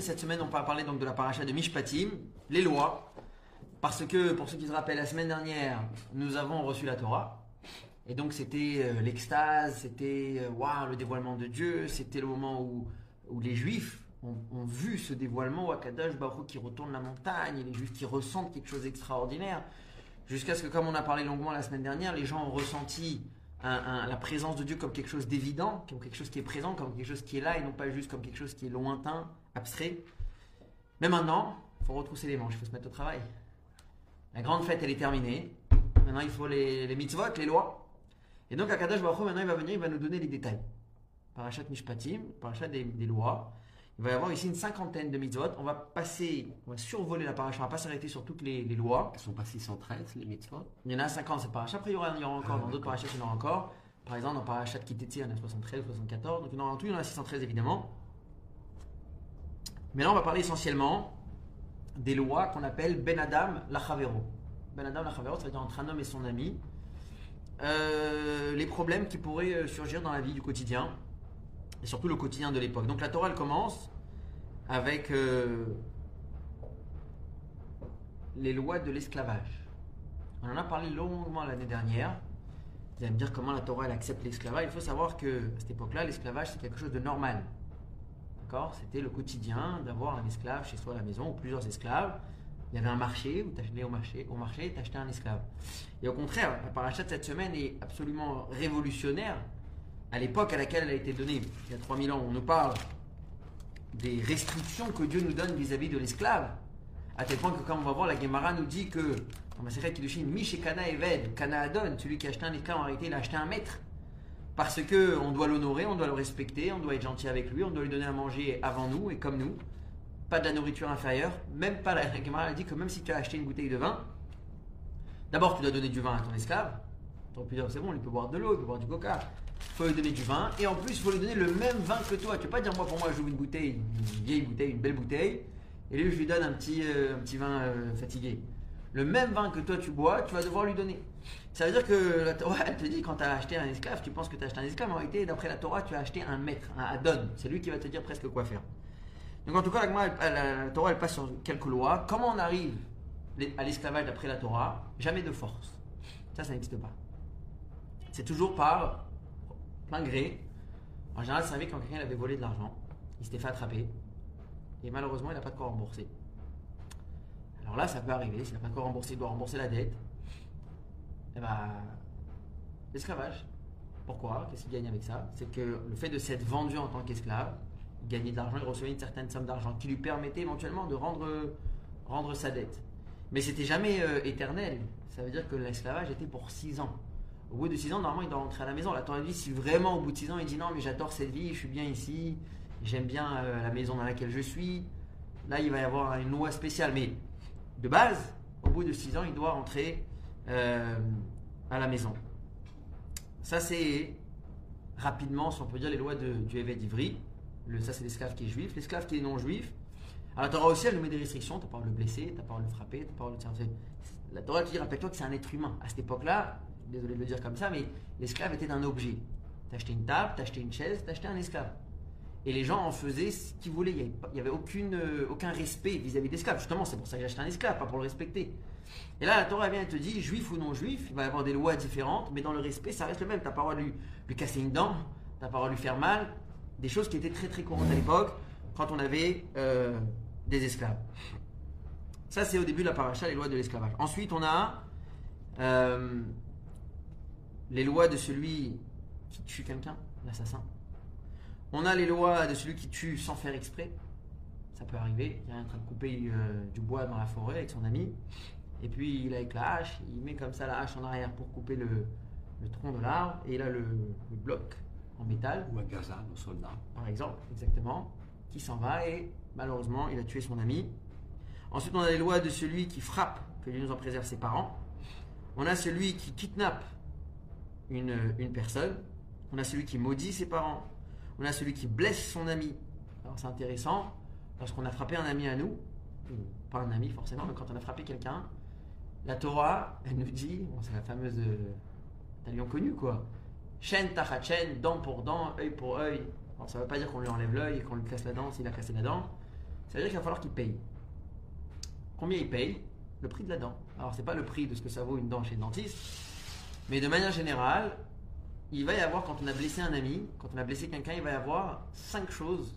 Cette semaine, on va parler donc de la paracha de Mishpatim, les lois. Parce que, pour ceux qui se rappellent, la semaine dernière, nous avons reçu la Torah. Et donc, c'était euh, l'extase, c'était euh, le dévoilement de Dieu. C'était le moment où, où les Juifs ont, vu ce dévoilement, où Akadosh Baruch qui retourne la montagne, les Juifs qui ressentent quelque chose d'extraordinaire. Jusqu'à ce que, comme on a parlé longuement la semaine dernière, les gens ont ressenti la présence de Dieu comme quelque chose d'évident, comme quelque chose qui est présent, comme quelque chose qui est là, et non pas juste comme quelque chose qui est lointain, abstrait. Mais maintenant, il faut retrousser les manches, il faut se mettre au travail. La grande fête, elle est terminée. Maintenant, il faut les, les mitzvot, les lois. Et donc, Akadosh Baruch Hu, maintenant, il va venir, il va nous donner les détails. Parachat Mishpatim, parachat des, des lois. Il va y avoir ici une cinquantaine de mitzvot. On va passer, on va survoler la paracha, on va pas s'arrêter sur toutes les, les lois. Elles sont pas 613, les mitzvot Il y en a 50, c'est parachat. Après, il y aura, il y aura encore, Ah, dans d'autres parachats, il y en aura encore. Par exemple, dans parachat Kiteti, il y en a 73, 74. Donc, il y en aura en tout, il y en a 613 évidemment. Mais là, on va parler essentiellement des lois qu'on appelle Ben Adam Lachavero. Ben Adam Lachavero, ça veut dire entre un homme et son ami. Euh, les problèmes qui pourraient euh, surgir dans la vie du quotidien, et surtout le quotidien de l'époque. Donc la Torah, commence avec euh, les lois de l'esclavage. On en a parlé longuement l'année dernière. Vous allez me dire comment la Torah accepte l'esclavage. Il faut savoir que à cette époque-là, l'esclavage c'est quelque chose de normal. C'était le quotidien d'avoir un esclave chez soi à la maison ou plusieurs esclaves. Il y avait un marché où tu achetais au marché, au marché un esclave. Et au contraire, la paracha de cette semaine est absolument révolutionnaire. À l'époque à laquelle elle a été donnée, il y a 3000 ans, on nous parle des restrictions que Dieu nous donne vis-à-vis de l'esclave. À tel point que, comme on va voir, la Gemara nous dit que, dans Maseret Kiddushin, Mish et Kana Eved, Kana Adon, celui qui a acheté un esclave, en réalité, il a acheté un maître. Parce que on doit l'honorer, on doit le respecter, on doit être gentil avec lui, on doit lui donner à manger avant nous et comme nous. Pas de la nourriture inférieure, même pas la, la dit que même si tu as acheté une bouteille de vin, d'abord tu dois donner du vin à ton esclave. Pu dire c'est bon, il peut boire de l'eau, il peut boire du coca. Il faut lui donner du vin et en plus il faut lui donner le même vin que toi. Tu peux pas dire moi pour moi j'ouvre une bouteille, une vieille bouteille, une belle bouteille, et lui je lui donne un petit, euh, un petit vin euh, fatigué. Le même vin que toi tu bois, tu vas devoir lui donner. Ça veut dire que la Torah elle te dit quand tu as acheté un esclave, tu penses que tu as acheté un esclave, mais en réalité d'après la Torah tu as acheté un maître, un Adon. C'est lui qui va te dire presque quoi faire. Donc en tout cas, la, la, la Torah elle passe sur quelques lois. Comment on arrive à l'esclavage d'après la Torah? Jamais de force. Ça, ça n'existe pas. C'est toujours par plein gré. En général, ça arrivait quand quelqu'un avait volé de l'argent, il s'était fait attraper, et malheureusement, il n'a pas de quoi rembourser. Alors là, ça peut arriver, s'il n'a pas de quoi rembourser, il doit rembourser la dette. Et ben, l'esclavage. Pourquoi? Qu'est-ce qu'il gagne avec ça? C'est que le fait de s'être vendu en tant qu'esclave, il gagnait de l'argent, il recevait une certaine somme d'argent qui lui permettait éventuellement de rendre, rendre sa dette. Mais c'était jamais euh, éternel. Ça veut dire que l'esclavage était pour 6 ans. Au bout de 6 ans, normalement, il doit rentrer à la maison. La Torah dit si vraiment au bout de 6 ans, il dit non, mais j'adore cette vie, je suis bien ici, j'aime bien euh, la maison dans laquelle je suis. Là, il va y avoir une loi spéciale. Mais de base, au bout de 6 ans, il doit rentrer euh, à la maison. Ça, c'est rapidement, si on peut dire, les lois du Ivri. Le, ça, c'est l'esclave qui est juif. L'esclave qui est non juif. Alors, la Torah aussi, elle nous met des restrictions. Tu n'as pas le blesser, tu n'as pas le frapper, tu pas le tirer. La Torah te dit, rappelle-toi que c'est un être humain. À cette époque-là, désolé de le dire comme ça, mais l'esclave était un objet. Tu acheté une table, tu acheté une chaise, tu acheté un esclave. Et les gens en faisaient ce qu'ils voulaient. Il n'y avait, euh, aucun respect vis-à-vis de l'esclave. Justement, c'est pour ça que j'ai un esclave, pas pour le respecter. Et là, la Torah vient et te dit, juif ou non juif, il va y avoir des lois différentes, mais dans le respect, ça reste le même. Tu n'as pas le droit de lui, lui casser une dent, tu n'as pas le droit de lui faire mal. Des choses qui étaient très très courantes à l'époque, quand on avait euh, des esclaves. Ça, c'est au début de la paracha, les lois de l'esclavage. Ensuite, on a euh, les lois de celui qui tue quelqu'un, l'assassin. On a les lois de celui qui tue sans faire exprès. Ça peut arriver. Il est en train de couper euh, du bois dans la forêt avec son ami. Et puis, il est avec la hache. Il met comme ça la hache en arrière pour couper le, le tronc de l'arbre. Et il a le, le bloc en métal Ou à Gaza, nos soldats. par exemple, exactement, qui s'en va et malheureusement il a tué son ami. Ensuite, on a les lois de celui qui frappe, que Dieu nous en préserve ses parents. On a celui qui kidnappe une, une personne. On a celui qui maudit ses parents. On a celui qui blesse son ami. Alors c'est intéressant, lorsqu'on a frappé un ami à nous, ou pas un ami forcément, mais quand on a frappé quelqu'un, la Torah, elle nous dit, bon, c'est la fameuse euh, talion connue quoi, chaîne tachat chaîne, dent pour dent, œil pour œil. Alors ça ne veut pas dire qu'on lui enlève l'œil et qu'on lui casse la dent s'il a cassé la dent. Ça veut dire qu'il va falloir qu'il paye. Combien il paye? Le prix de la dent. Alors, c'est pas le prix de ce que ça vaut une dent chez le dentiste, mais de manière générale, il va y avoir, quand on a blessé un ami, quand on a blessé quelqu'un, il va y avoir cinq choses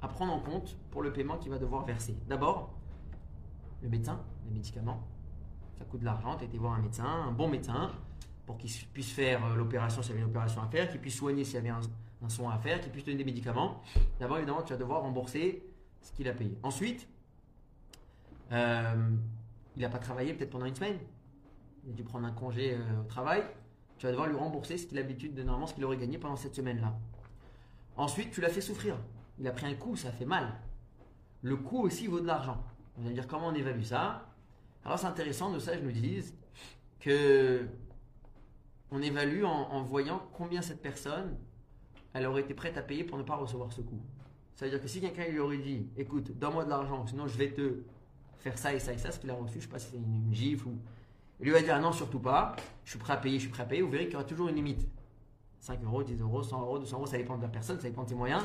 à prendre en compte pour le paiement qu'il va devoir verser. D'abord, le médecin, les médicaments. Ça coûte de l'argent, tu été voir un médecin, un bon médecin, pour qu'il puisse faire euh, l'opération s'il y avait une opération à faire, qu'il puisse soigner s'il y avait un, un soin à faire, qu'il puisse donner des médicaments. D'abord, évidemment, tu vas devoir rembourser ce qu'il a payé. Ensuite, euh, il n'a pas travaillé peut-être pendant une semaine. Il a dû prendre un congé euh, au travail. Tu vas devoir lui rembourser ce qu'il a l'habitude de normalement ce qu'il aurait gagné pendant cette semaine-là. Ensuite, tu l'as fait souffrir. Il a pris un coup, ça fait mal. Le coup aussi vaut de l'argent. On va dire comment on évalue ça. Alors c'est intéressant, nos sages nous disent que on évalue en, voyant combien cette personne elle aurait été prête à payer pour ne pas recevoir ce coup. Ça veut dire que si quelqu'un lui aurait dit écoute, donne-moi de l'argent, sinon je vais te faire ça et ça et ça, ce qu'il a reçu, je sais pas si c'est une, une gifle ou. Il lui va dire ah non, surtout pas, je suis prêt à payer, je suis prêt à payer, vous verrez qu'il y aura toujours une limite. 5 euros, 10 euros, 100 euros, 200 euros, ça dépend de la personne, ça dépend de ses moyens.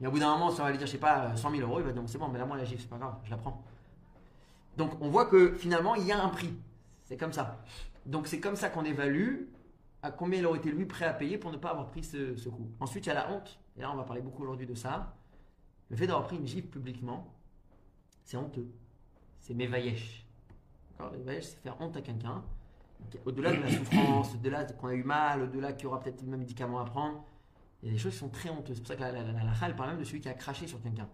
Et au bout d'un moment, on va lui dire, je sais pas, 100 000 euros, il va dire, bon, c'est bon, mais là, moi, la gifle, c'est pas grave, je la prends. Donc, on voit que finalement, il y a un prix. C'est comme ça. Donc, c'est comme ça qu'on évalue à combien il aurait été lui prêt à payer pour ne pas avoir pris ce, ce coup. Ensuite, il y a la honte. Et là, on va parler beaucoup aujourd'hui de ça. Le fait d'avoir pris une gifle publiquement, c'est honteux. C'est mévayesh. D'accord Mévayesh, c'est faire honte à quelqu'un. Au-delà de la souffrance, au-delà qu'on a eu mal, au-delà qu'il y aura peut-être même médicament à prendre, il y a des choses qui sont très honteuses. C'est pour ça que la, la, parle même de celui qui a craché sur quelqu'un.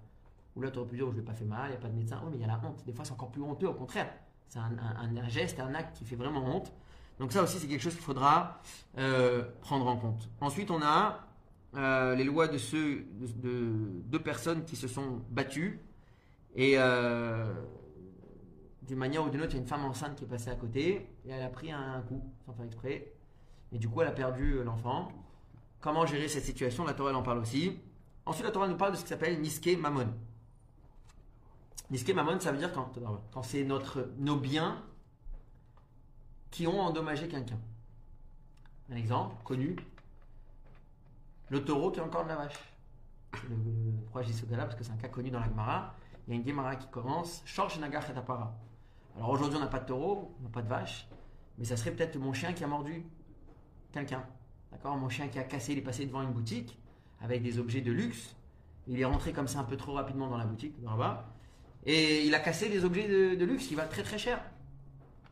Ou là, tu aurais pu dire, oh, je ne l'ai pas fait mal, il n'y a pas de médecin. Oui, mais il y a la honte. Des fois, c'est encore plus honteux, au contraire. C'est un, geste, un acte qui fait vraiment honte. Donc ça aussi, c'est quelque chose qu'il faudra euh, prendre en compte. Ensuite, on a euh, les lois de ceux, de, de deux personnes qui se sont battues. Et euh, d'une manière ou d'une autre, il y a une femme enceinte qui est passée à côté et elle a pris un coup, sans faire exprès. Et du coup, elle a perdu euh, l'enfant. Comment gérer cette situation? La Torah elle en parle aussi. Ensuite, la Torah nous parle de ce qui s'appelle Niske Mammon. Niske Mammon, ça veut dire quand, quand c'est notre, nos biens qui ont endommagé quelqu'un. Un exemple connu le taureau qui est encore de la vache. Le, pourquoi je dis ce cas-là Parce que c'est un cas connu dans la Gemara. Il y a une Gemara qui commence Shorsh Nagach et Tapara. Alors aujourd'hui, on n'a pas de taureau, on n'a pas de vache, mais ça serait peut-être mon chien qui a mordu quelqu'un. D'accord? Mon chien qui a cassé, il est passé devant une boutique avec des objets de luxe. Il est rentré comme ça un peu trop rapidement dans la boutique, là-bas. Et il a cassé des objets de, luxe qui valent très très cher.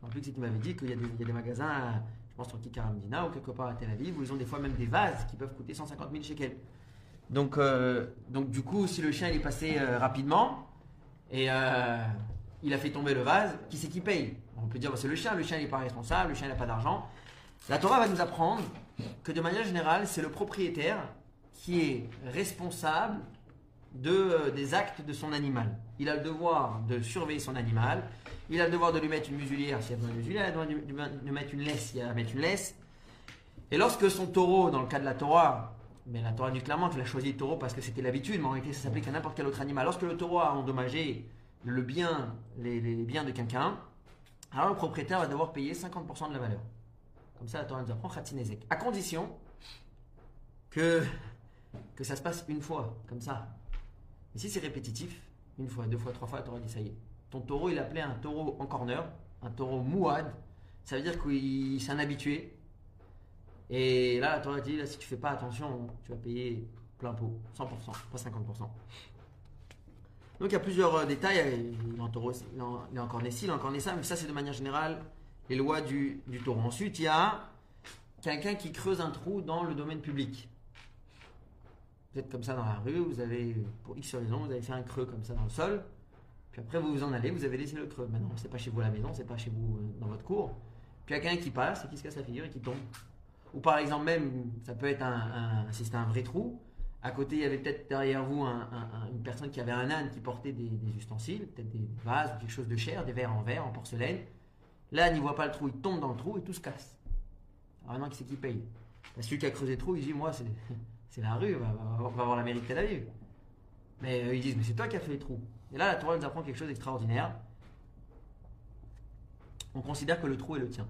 En plus, c'est qu'il m'avait dit qu'il y, a des- magasins, je pense sur Kikar Medina ou quelque part à Tel Aviv, où ils ont des fois même des vases qui peuvent coûter 150 000 shekels. Donc, euh, donc du coup, si le chien il est passé euh, rapidement et euh, il a fait tomber le vase, qui c'est qui paye On peut dire bah, c'est le chien, le chien n'est pas responsable, le chien n'a pas d'argent. La Torah va nous apprendre que de manière générale, c'est le propriétaire qui est responsable de, euh, des actes de son animal. Il a le devoir de surveiller son animal, il a le devoir de lui mettre une muselière s'il y a besoin de muselière, il a le devoir de lui mettre une laisse s'il y a à mettre une laisse. Et lorsque son taureau, dans le cas de la Torah, mais la Torah dit clairement qu'il a choisi le taureau parce que c'était l'habitude, mais en réalité ça s'applique à n'importe quel autre animal. Lorsque le taureau a endommagé le bien, les, biens de quelqu'un, alors le propriétaire va devoir payer 50% de la valeur. Comme ça, la Torah nous apprend Khatinezek. À condition que, que ça se passe une fois, comme ça. Mais si c'est répétitif, une fois, deux fois, trois fois, la Torah dit ça y est. Ton taureau, il appelait un taureau en corner, un taureau mouad. Ça veut dire qu'il c'est un habitué. Et là, la Torah dit, là, si tu fais pas attention, tu vas payer plein pot, 100%, pas 50%. Donc il y a plusieurs euh, détails. Il est en taureau, il est encore né ci, il est encore né ça, mais ça c'est de manière générale les lois du, du taureau. Ensuite, il y a quelqu'un qui creuse un trou dans le domaine public. Vous êtes comme ça dans la rue, vous avez, pour X raison, vous avez fait un creux comme ça dans le sol. Puis après, vous vous en allez, vous avez laissé le creux. Maintenant, c'est pas chez vous à la maison, c'est pas chez vous euh, dans votre cour. Puis il y a quelqu'un qui passe et qui se casse la figure et qui tombe. Ou par exemple, même, ça peut être un, si c'était un vrai trou. À côté, il y avait peut-être derrière vous un- un- un- une personne qui avait un âne qui portait des, ustensiles, peut-être des vases ou quelque chose de cher, des verres en verre, en porcelaine. L'âne, il voit pas le trou, il tombe dans le trou et tout se casse. Alors maintenant, qui c'est qui paye? Bah, Celui qui a creusé le trou, il dit Moi, c'est la rue, on va, voir la mairie de. Mais euh, ils disent Mais c'est toi qui as fait les trous. Et là, la Torah nous apprend quelque chose d'extraordinaire. On considère que le trou est le tien.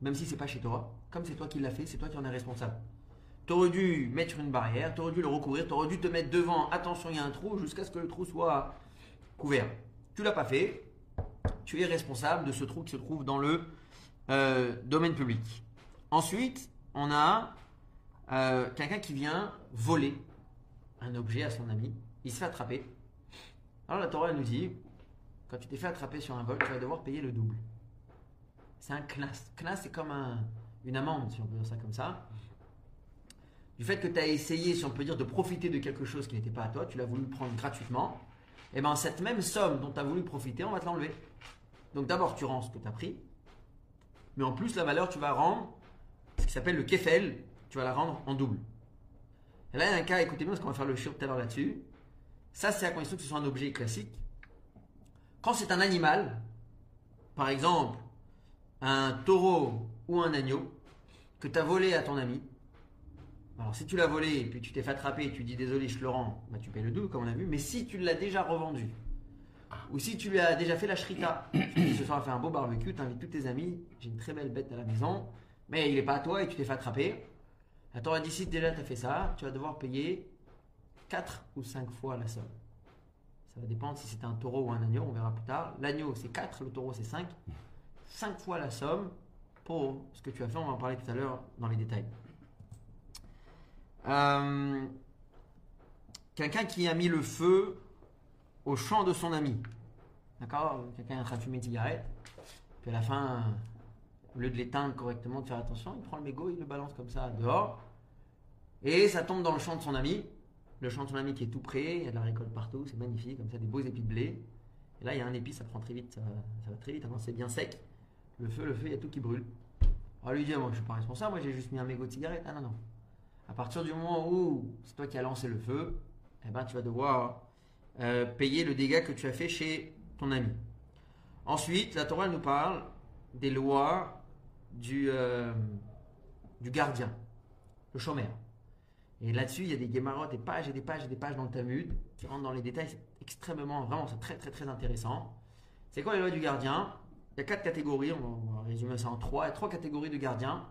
Même si c'est pas chez toi, comme c'est toi qui l'as fait, c'est toi qui en es responsable. Tu aurais dû mettre une barrière, tu aurais dû le recouvrir, tu aurais dû te mettre devant, attention, il y a un trou, jusqu'à ce que le trou soit couvert. Tu l'as pas fait, tu es responsable de ce trou qui se trouve dans le euh, domaine public. Ensuite, on a euh, quelqu'un qui vient voler un objet à son ami, il se fait attraper. Alors la Torah nous dit, quand tu t'es fait attraper sur un vol, tu vas devoir payer le double. C'est un knas. Knas, c'est comme un- une amende, si on peut dire ça comme ça. Du fait que tu as essayé, si on peut dire, de profiter de quelque chose qui n'était pas à toi, tu l'as voulu prendre gratuitement, et bien cette même somme dont tu as voulu profiter, on va te l'enlever. Donc d'abord, tu rends ce que tu as pris, mais en plus, la valeur, tu vas rendre ce qui s'appelle le kefel, tu vas la rendre en double. Et là, il y a un cas, écoutez bien, parce qu'on va faire le shiur tout à l'heure là-dessus. Ça, c'est à condition que ce soit un objet classique. Quand c'est un animal, par exemple, un taureau ou un agneau, que tu as volé à ton ami, alors si tu l'as volé et puis tu t'es fait attraper et tu dis désolé, je te le rends, bah, tu payes le double comme on a vu. Mais si tu l'as déjà revendu, ou si tu lui as déjà fait la shrita, tu te dis ce soir on faire un beau barbecue, tu invites tous tes amis, j'ai une très belle bête à la maison, mais il n'est pas à toi et tu t'es fait attraper. Dit si déjà tu as fait ça, tu vas devoir payer 4 ou 5 fois la somme. Ça va dépendre si c'est un taureau ou un agneau, on verra plus tard. L'agneau c'est 4, le taureau c'est 5. 5 fois la somme pour ce que tu as fait, on va en parler tout à l'heure dans les détails. Euh, Quelqu'un qui a mis le feu au champ de son ami. D'accord? Quelqu'un est en train de fumer une cigarette. Puis à la fin, au lieu de l'éteindre correctement, de faire attention, il prend le mégot, il le balance comme ça dehors. Et ça tombe dans le champ de son ami. Le champ de son ami qui est tout près, il y a de la récolte partout, c'est magnifique, comme ça, des beaux épis de blé. Et là, il y a un épi, ça prend très vite, ça, ça va très vite, quand c'est bien sec. Le feu, le feu, il y a tout qui brûle. Alors lui dit, moi je suis pas responsable, moi j'ai juste mis un mégot de cigarette. Ah non, non. À partir du moment où c'est toi qui as lancé le feu, eh ben, tu vas devoir euh, payer le dégât que tu as fait chez ton ami. Ensuite, la Torah nous parle des lois du, euh, du gardien, le chômeur. Et là-dessus, il y a des guémarottes, des pages et des pages et des pages dans le Talmud qui rentrent dans les détails. C'est extrêmement, vraiment, c'est très très très intéressant. C'est quoi les lois du gardien? Il y a quatre catégories, on va résumer ça en trois. Il y a trois catégories de gardiens.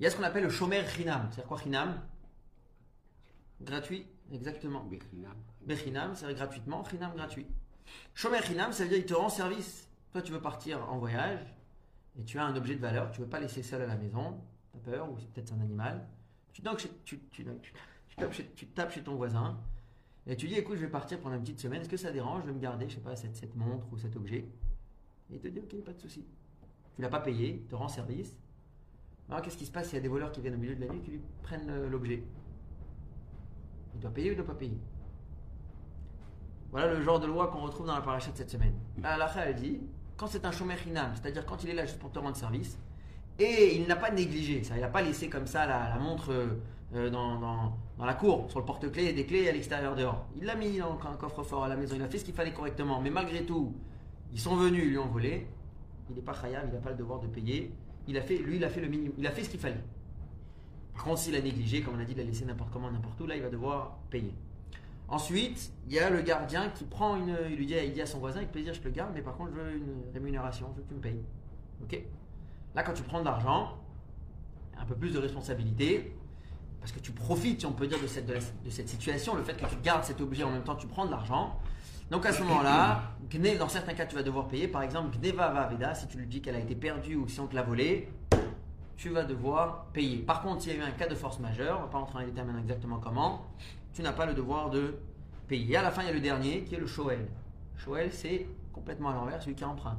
Il y a ce qu'on appelle le chômeur chinam. C'est quoi chinam Gratuit, exactement. Bechinam. Bechinam, c'est gratuitement, Chinam gratuit. Shomer Chinam, ça veut dire il te rend service. Toi, tu veux partir en voyage et tu as un objet de valeur, tu veux pas laisser seul à la maison, tu as peur, ou c'est peut-être un animal. Tu, donc, tu, tu, tu- tu tapes chez, tu tapes chez ton voisin et tu dis écoute, je vais partir pendant une petite semaine, est-ce que ça dérange Je vais me garder, je sais pas, cette, cette montre ou cet objet? Et il te dit ok, pas de souci. Tu l'as pas payé, il te rend service. Alors, qu'est-ce qui se passe s'il y a des voleurs qui viennent au milieu de la nuit qui lui prennent euh, l'objet? Il doit payer ou il doit pas payer? Voilà le genre de loi qu'on retrouve dans la paracha de cette semaine. La halakha, elle dit quand c'est un chômeur inam, c'est-à-dire quand il est là juste pour te rendre service, et il n'a pas négligé, ça, il n'a pas laissé comme ça la, la montre euh, euh, dans, dans- dans la cour, sur le porte-clés et des clés à l'extérieur dehors. Il l'a mis dans un coffre-fort à la maison, il a fait ce qu'il fallait correctement, mais malgré tout, ils sont venus, ils lui ont volé, il n'est pas khayab, il n'a pas le devoir de payer, il a fait, lui il a fait le minimum, il a fait ce qu'il fallait. Par contre, s'il a négligé, comme on a dit, il a laissé n'importe comment, n'importe où, là il va devoir payer. Ensuite, il y a le gardien qui prend une. Il lui dit, il dit à son voisin, avec plaisir, je te le garde, mais par contre, je veux une rémunération, je veux que tu me payes. Ok? Là, quand tu prends de l'argent, un peu plus de responsabilité, parce que tu profites, on peut dire, de cette, de cette situation, le fait que tu gardes cet objet en même temps, tu prends de l'argent. Donc à ce moment-là, dans certains cas, tu vas devoir payer. Par exemple, Gneva Vaveda, si tu lui dis qu'elle a été perdue ou si on te l'a volée, tu vas devoir payer. Par contre, s'il y a eu un cas de force majeure, on ne va pas entrer dans les détails maintenant exactement comment, tu n'as pas le devoir de payer. Et à la fin, il y a le dernier qui est le Shoel. Shoel, c'est complètement à l'envers, celui qui emprunte.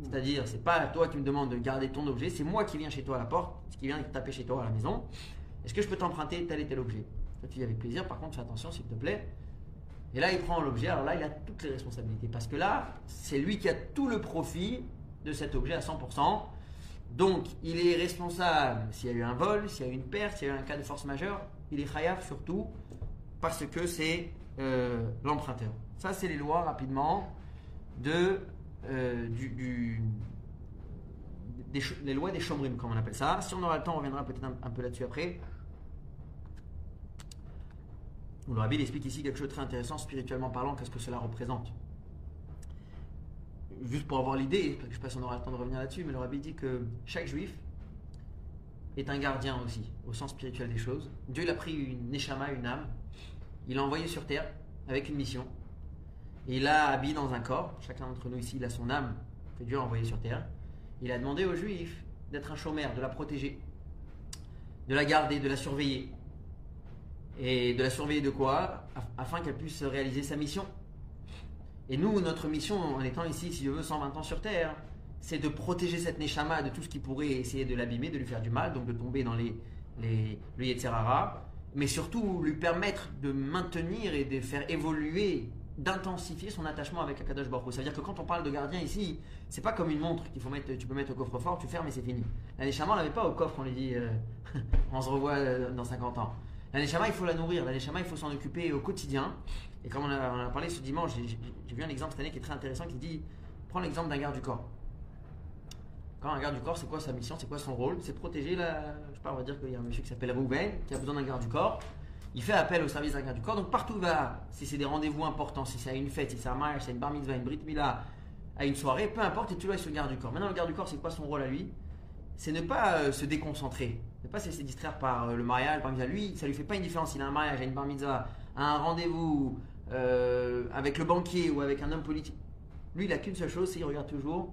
C'est-à-dire, c'est pas toi qui me demande de garder ton objet, c'est moi qui viens chez toi à la porte, qui vient taper chez toi à la maison. Est-ce que je peux t'emprunter tel et tel objet? Toi, tu dis avec plaisir, par contre, fais attention s'il te plaît. Et là, il prend l'objet, alors là, il a toutes les responsabilités. Parce que là, c'est lui qui a tout le profit de cet objet à 100%. Donc, il est responsable s'il y a eu un vol, s'il y a eu une perte, s'il y a eu un cas de force majeure. Il est khayaf surtout parce que c'est euh, l'emprunteur. Ça, c'est les lois rapidement de, euh, des, les lois des chomrim, comme on appelle ça. Si on aura le temps, on reviendra peut-être un peu là-dessus après. Le rabbi explique ici quelque chose de très intéressant, spirituellement parlant, qu'est-ce que cela représente. Juste pour avoir l'idée, je ne sais pas si on aura le temps de revenir là-dessus, mais le rabbi dit que chaque juif, est un gardien aussi, au sens spirituel des choses. Dieu il a pris une neshama, une âme, il l'a envoyé sur terre avec une mission. Il l'a habillé dans un corps. Chacun d'entre nous ici, il a son âme que Dieu a envoyée sur terre. Il a demandé aux Juifs d'être un chômeur, de la protéger, de la garder, de la surveiller. Et de la surveiller de quoi Afin qu'elle puisse réaliser sa mission. Et nous, notre mission, en étant ici, si je veux, 120 ans sur Terre, c'est de protéger cette Neshama de tout ce qui pourrait essayer de l'abîmer, de lui faire du mal, donc de tomber dans les, les, le Yetzerara, mais surtout lui permettre de maintenir et de faire évoluer, d'intensifier son attachement avec Akadosh Baruch Ça veut dire que quand on parle de gardien ici, c'est pas comme une montre qu'il faut mettre, tu peux mettre au coffre-fort, tu fermes et c'est fini. La Neshama, on l'avait pas au coffre, on lui dit, euh, on se revoit euh, dans 50 ans. La Neshama, il faut la nourrir, la Neshama, il faut s'en occuper au quotidien. Et comme on a, parlé ce dimanche, j'ai vu un exemple cette année qui est très intéressant qui dit prends l'exemple d'un garde du corps. Quand un garde du corps, c'est quoi sa mission C'est quoi son rôle? C'est protéger la. Je sais pas, on va dire qu'il y a un monsieur qui s'appelle Rouven qui a besoin d'un garde du corps. Il fait appel au service d'un garde du corps. Donc partout où il va, si c'est des rendez-vous importants, si c'est à une fête, si c'est un mariage, si c'est une bar mitzvah, une brit mila, à une soirée, peu importe, et toujours avec ce garde du corps. Maintenant, le garde du corps, c'est quoi son rôle à lui? C'est ne pas euh, se déconcentrer, ne pas se laisser distraire par euh, le mariage, par. Lui, ça lui fait pas une différence. Il a un mariage, a une bar mitzvah, un rendez-vous, euh, avec le banquier ou avec un homme politique. Lui, il n'a qu'une seule chose, c'est qu'il regarde toujours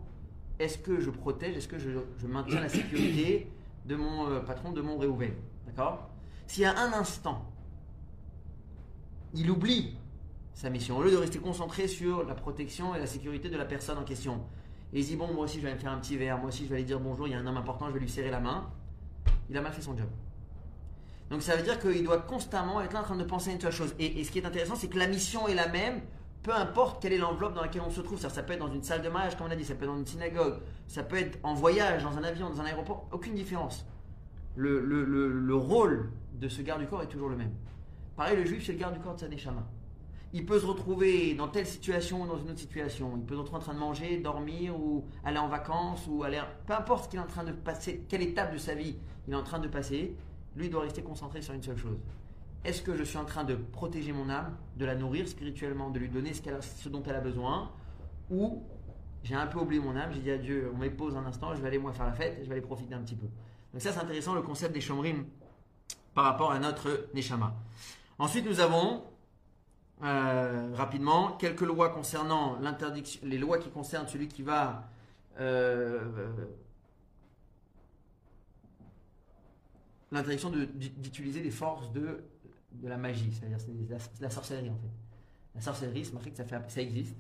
est-ce que je protège, est-ce que je, maintiens la sécurité de mon euh, patron, de mon réouvel D'accord? Y a un instant, il oublie sa mission, au lieu de rester concentré sur la protection et la sécurité de la personne en question, et il dit bon, moi aussi je vais me faire un petit verre, moi aussi je vais aller dire bonjour, il y a un homme important, je vais lui serrer la main, il a mal fait son job. Donc ça veut dire qu'il doit constamment être là en train de penser à une seule chose. Et, ce qui est intéressant, c'est que la mission est la même, peu importe quelle est l'enveloppe dans laquelle on se trouve. Ça, ça peut être dans une salle de mariage, comme on a dit, ça peut être dans une synagogue, ça peut être en voyage, dans un avion, dans un aéroport, aucune différence. Le, le, rôle de ce garde du corps est toujours le même. Pareil, le juif, c'est le garde du corps de sa. Il peut se retrouver dans telle situation ou dans une autre situation. Il peut se retrouver en train de manger, dormir ou aller en vacances ou aller. Peu importe ce qu'il est en train de passer, quelle étape de sa vie il est en train de passer, lui doit rester concentré sur une seule chose. Est-ce que je suis en train de protéger mon âme, de la nourrir spirituellement, de lui donner ce, dont elle a besoin Ou j'ai un peu oublié mon âme, j'ai dit à Dieu, on m'épose un instant, je vais aller moi faire la fête, je vais aller profiter un petit peu. Donc ça c'est intéressant le concept des chomrim par rapport à notre neshama. Ensuite nous avons euh, rapidement quelques lois concernant l'interdiction, les lois qui concernent celui qui va euh, l'interdiction d'utiliser des forces de, de la magie, c'est-à-dire c'est la, sorcellerie en fait. La sorcellerie, c'est marqué que ça, existe.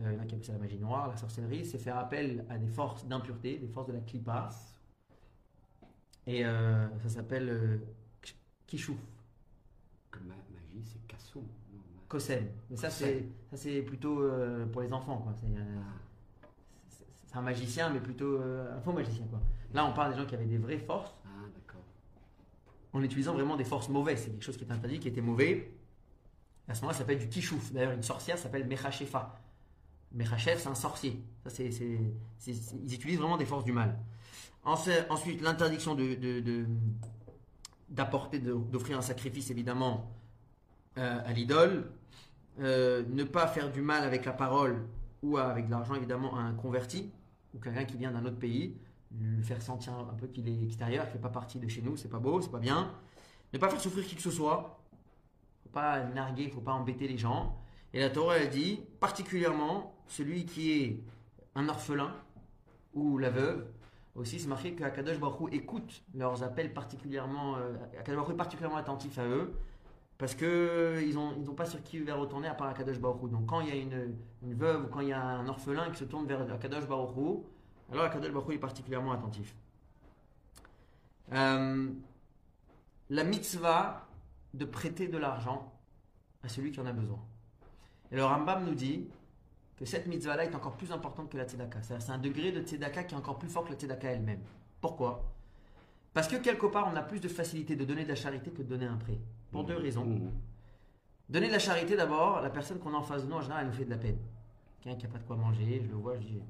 Euh, il y en a qui appellent ça la magie noire. La sorcellerie, c'est faire appel à des forces d'impureté, des forces de la klipa. Et euh, ça s'appelle euh, kishouf. magie, c'est kassou. Mais ça, c'est, ça, c'est plutôt euh, pour les enfants. Quoi. C'est, c'est, un magicien, mais plutôt un faux magicien. Quoi. Là, on parle des gens qui avaient des vraies forces en utilisant vraiment des forces mauvaises. C'est quelque chose qui est interdit, qui était mauvais. À ce moment-là, ça s'appelle du kishouf. D'ailleurs, une sorcière s'appelle Mechachefa. Mechachef, c'est un sorcier. Ça, c'est, ils utilisent vraiment des forces du mal. Ensuite, l'interdiction de, d'apporter, d'offrir un sacrifice, évidemment, euh, à l'idole. Euh, ne pas faire du mal avec la parole ou avec de l'argent, évidemment, à un converti ou quelqu'un qui vient d'un autre pays lui faire sentir un peu qu'il est extérieur, qu'il fait pas partie de chez nous, c'est pas beau, c'est pas bien. Ne pas faire souffrir qui que ce soit. Faut pas narguer, faut pas embêter les gens. Et la Torah elle dit particulièrement celui qui est un orphelin ou la veuve. Aussi, c'est marqué qu'Akadosh Baruch écoute leurs appels particulièrement, euh, Akadosh est particulièrement attentif à eux parce qu'ils n'ont ils ont pas sur qui vers retourner à part Akadosh Baruch Donc quand il y a une, veuve ou quand il y a un orphelin qui se tourne vers Akadosh Baruch alors Akadel Baruch est particulièrement attentif. Euh, la mitzvah de prêter de l'argent à celui qui en a besoin. Et le Rambam nous dit que cette mitzvah-là est encore plus importante que la tzedaka. C'est un degré de tzedaka qui est encore plus fort que la tzedaka elle-même. Pourquoi? Parce que quelque part, on a plus de facilité de donner de la charité que de donner un prêt. Pour deux raisons. Mmh. Donner de la charité, d'abord, la personne qu'on a en face de nous, en général, elle nous fait de la peine. Quelqu'un qui n'a pas de quoi manger, je le vois, je dis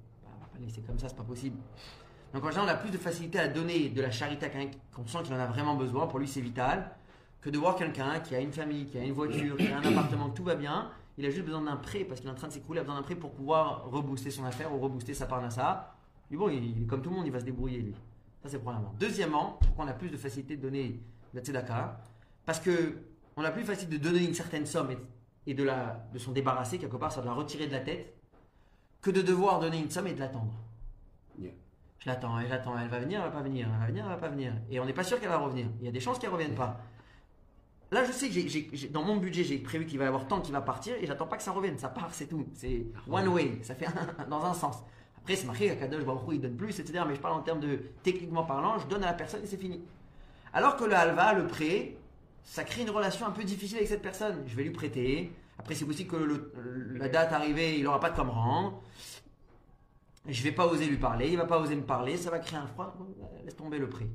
c'est comme ça, c'est pas possible. Donc en général, on a plus de facilité à donner de la charité à quelqu'un qu'on sent qu'il en a vraiment besoin, pour lui c'est vital, que de voir quelqu'un qui a une famille, qui a une voiture, qui a un appartement, tout va bien, il a juste besoin d'un prêt parce qu'il est en train de s'écrouler, il a besoin d'un prêt pour pouvoir rebooster son affaire ou rebooster sa parnassa. Mais bon, il, est comme tout le monde, il va se débrouiller lui. Ça, c'est premièrement. Deuxièmement, pourquoi on a plus de facilité de donner la tzedaka Parce que on a plus facile de donner une certaine somme et, de, la, de s'en débarrasser, quelque part, ça de la retirer de la tête, que de devoir donner une somme et de l'attendre. Yeah. Je l'attends, et j'attends, elle va venir, elle va pas venir, elle va venir, elle va pas venir. Et on n'est pas sûr qu'elle va revenir. Il y a des chances qu'elle revienne pas. Là, je sais que dans mon budget, j'ai prévu qu'il va y avoir tant qui va partir et j'attends pas que ça revienne. Ça part, c'est tout. C'est one way. Ça fait un- dans un sens. Après, c'est marqué, Kadosh Baruch il donne plus, etc. Mais je parle en termes de techniquement parlant, je donne à la personne et c'est fini. Alors que le halva, le prêt, ça crée une relation un peu difficile avec cette personne. Je vais lui prêter. Après, c'est possible que la date arrivée, il n'aura pas de quoi me rendre. Je vais pas oser lui parler, il va pas oser me parler, ça va créer un froid. Laisse tomber le prêt.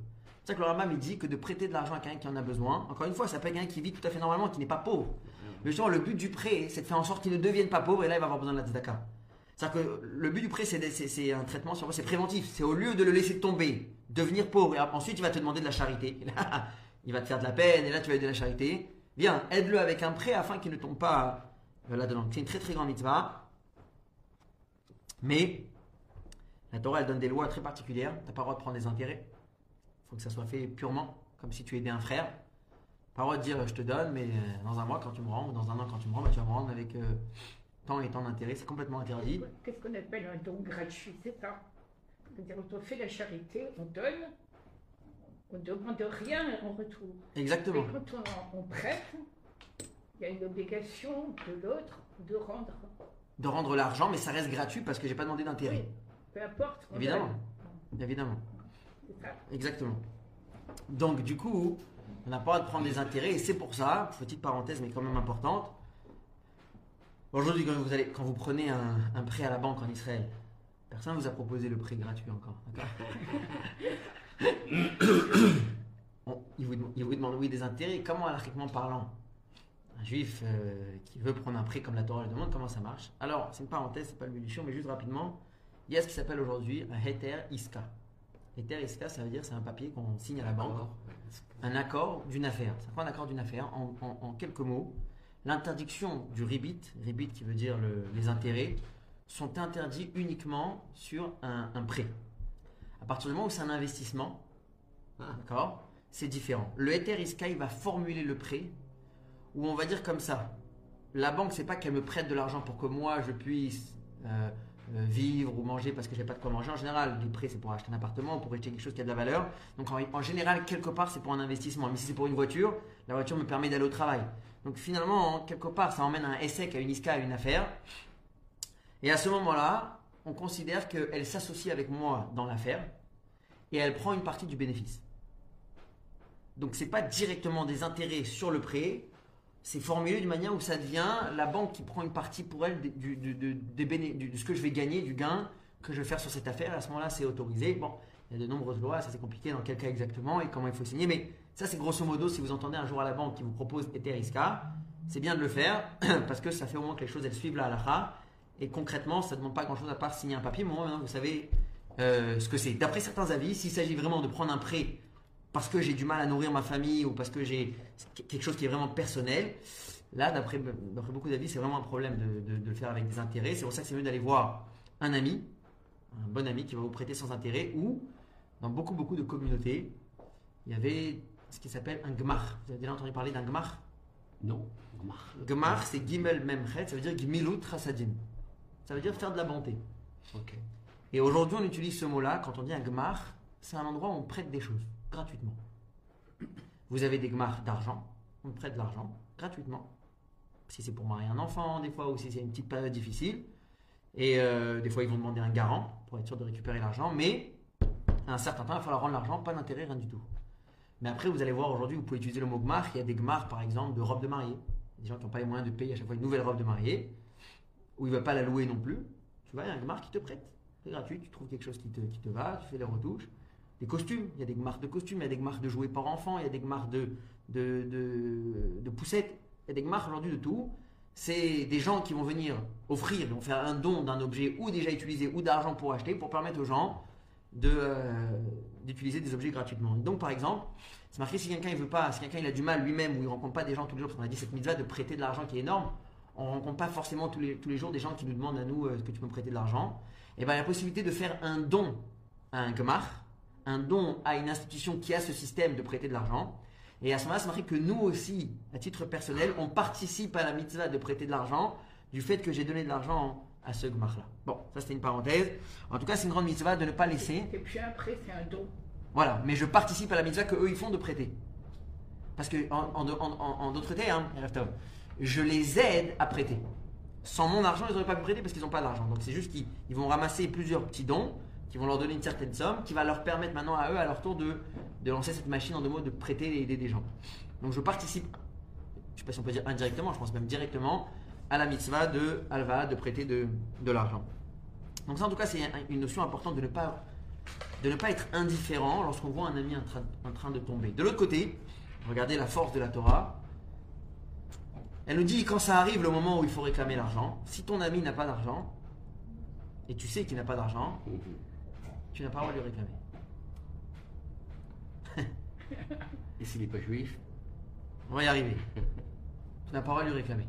C'est ça que le Rambam il dit que de prêter de l'argent à quelqu'un qui en a besoin, encore une fois, ça peut être quelqu'un qui vit tout à fait normalement, qui n'est pas pauvre. Mais justement, le but du prêt, c'est de faire en sorte qu'il ne devienne pas pauvre et là, il va avoir besoin de la tzedaka. C'est-à-dire que le but du prêt, c'est un traitement, c'est préventif. C'est au lieu de le laisser tomber, devenir pauvre et ensuite il va te demander de la charité. il va te faire de la peine et là, tu vas lui de la charité. Viens, aide-le avec un prêt afin qu'il ne tombe pas euh, là-dedans. C'est une très très grande mitzvah. Mais la Torah, elle donne des lois très particulières. Tu n'as pas le droit de prendre des intérêts. Il faut que ça soit fait purement, comme si tu aidais un frère. Pas le droit de dire je te donne, mais euh, dans un mois quand tu me rends, ou dans un an quand tu me rends, tu vas me rendre avec euh, tant et tant d'intérêts. C'est complètement interdit. Qu'est-ce qu'on appelle un don gratuit, c'est ça? C'est-à-dire, on fait la charité, on donne, on ne demande rien en retour. Exactement. Et quand on, on prête, il y a une obligation de l'autre de rendre. De rendre l'argent, mais ça reste gratuit parce que j'ai pas demandé d'intérêt. Oui, peu importe. Évidemment. Évidemment. Ça. Exactement. Donc, du coup, on n'a pas droit de prendre des intérêts et c'est pour ça, petite parenthèse mais quand même importante. Aujourd'hui, quand vous, allez, quand vous prenez un, un prêt à la banque en Israël, personne ne vous a proposé le prêt gratuit encore. On- il, vous, dem- il vous demande oui des intérêts. Comment, alariquement parlant, un juif euh, qui veut prendre un prêt comme la Torah le demande, comment ça marche? Alors, c'est une parenthèse, c'est pas le but du show, mais juste rapidement, il y a ce qui s'appelle aujourd'hui un heter iska. Heter iska, ça veut dire c'est un papier qu'on signe à la banque un accord d'une affaire. C'est quoi un accord d'une affaire? En, en- en quelques mots, l'interdiction du ribit, ribit qui veut dire le- les intérêts, sont interdits uniquement sur un, un prêt. À partir du moment où c'est un investissement, c'est différent. Le Ether il va formuler le prêt, où on va dire comme ça. La banque, c'est pas qu'elle me prête de l'argent pour que moi je puisse euh, euh, vivre ou manger parce que j'ai pas de quoi manger. En général, les prêts c'est pour acheter un appartement, pour acheter quelque chose qui a de la valeur. Donc en, général, quelque part, c'est pour un investissement. Mais si c'est pour une voiture, la voiture me permet d'aller au travail. Donc finalement, en- quelque part, ça emmène un essai à une ISCA, à une affaire. Et à ce moment-là, on considère qu'elle s'associe avec moi dans l'affaire et elle prend une partie du bénéfice. Donc c'est pas directement des intérêts sur le prêt, c'est formulé d'une manière où ça devient la banque qui prend une partie pour elle du, de ce que je vais gagner, du gain que je vais faire sur cette affaire. À ce moment-là, c'est autorisé. Bon, il y a de nombreuses lois, ça c'est compliqué dans quel cas exactement et comment il faut signer. Mais ça, c'est grosso modo, si vous entendez un jour à la banque qui vous propose Etherisca, c'est bien de le faire parce que ça fait au moins que les choses elles suivent la halakha. Et concrètement, ça ne demande pas grand-chose à part signer un papier. Mais au maintenant, vous savez euh, ce que c'est. D'après certains avis, s'il s'agit vraiment de prendre un prêt parce que j'ai du mal à nourrir ma famille ou parce que j'ai quelque chose qui est vraiment personnel, là, d'après beaucoup d'avis, c'est vraiment un problème de, de- de le faire avec des intérêts. C'est pour ça que c'est mieux d'aller voir un ami, un bon ami qui va vous prêter sans intérêt ou dans beaucoup, beaucoup de communautés, il y avait ce qui s'appelle un gmar. Vous avez déjà entendu parler d'un gmar? Non. Gmar. Gmar, c'est gimel memchet, ça veut dire gmilut rasadim. Ça veut dire faire de la bonté. Ok. Et aujourd'hui, on utilise ce mot-là, quand on dit un gmar, c'est un endroit où on prête des choses, gratuitement. Vous avez des gmars d'argent, on prête de l'argent, gratuitement. Si c'est pour marier un enfant, des fois, ou si c'est une petite période difficile. Et euh, des fois, ils vont demander un garant pour être sûr de récupérer l'argent, mais à un certain temps, il va falloir rendre l'argent, pas d'intérêt, rien du tout. Mais après, vous allez voir aujourd'hui, vous pouvez utiliser le mot gmar. Il y a des gmars, par exemple, de robes de mariée. Des gens qui n'ont pas les moyens de payer à chaque fois une nouvelle robe de mariée, ou il ne va pas la louer non plus. Tu vois, il y a un gmar qui te prête. Gratuit, tu trouves quelque chose qui te, qui te va, tu fais les retouches. Des costumes, il y a des marques de costumes, il y a des marques de jouets pour enfants, il y a des marques de, de, de, de poussettes, il y a des marques aujourd'hui de tout. C'est des gens qui vont venir offrir, vont faire un don d'un objet ou déjà utilisé ou d'argent pour acheter pour permettre aux gens de, euh, d'utiliser des objets gratuitement. Donc par exemple, c'est marqué si quelqu'un il veut pas, si quelqu'un il a du mal lui-même ou il rencontre pas des gens tous les jours, parce qu'on a dit cette mitzvah de prêter de l'argent qui est énorme, on rencontre pas forcément tous les, tous les jours des gens qui nous demandent à nous euh, est-ce que tu peux me prêter de l'argent. Et bien la possibilité de faire un don à un gmar, un don à une institution qui a ce système de prêter de l'argent. Et à ce moment-là, ça marque que nous aussi, à titre personnel, on participe à la mitzvah de prêter de l'argent du fait que j'ai donné de l'argent à ce gmach-là. Bon, ça c'était une parenthèse. En tout cas, c'est une grande mitzvah de ne pas laisser. Et puis après, c'est un don. Voilà, mais je participe à la mitzvah que eux ils font de prêter. Parce que en, en- en- en d'autres termes, Tov, je les aide à prêter. Sans mon argent, ils n'auraient pas pu prêter parce qu'ils n'ont pas d'argent. Donc c'est juste qu'ils ils vont ramasser plusieurs petits dons qui vont leur donner une certaine somme, qui va leur permettre maintenant à eux, à leur tour, de, lancer cette machine en deux mots, de prêter et aider des gens. Donc je participe, je ne sais pas si on peut dire indirectement, je pense même directement, à la mitzvah de Alva, de prêter de, l'argent. Donc ça en tout cas c'est un- une notion importante de ne pas être indifférent lorsqu'on voit un ami en en train de tomber. De l'autre côté, regardez la force de la Torah. Elle nous dit quand ça arrive le moment où il faut réclamer l'argent, si ton ami n'a pas d'argent, et tu sais qu'il n'a pas d'argent, Mhm. tu n'as pas le droit de lui réclamer. Et s'il n'est pas juif? On va y arriver. Tu n'as pas le droit de lui réclamer.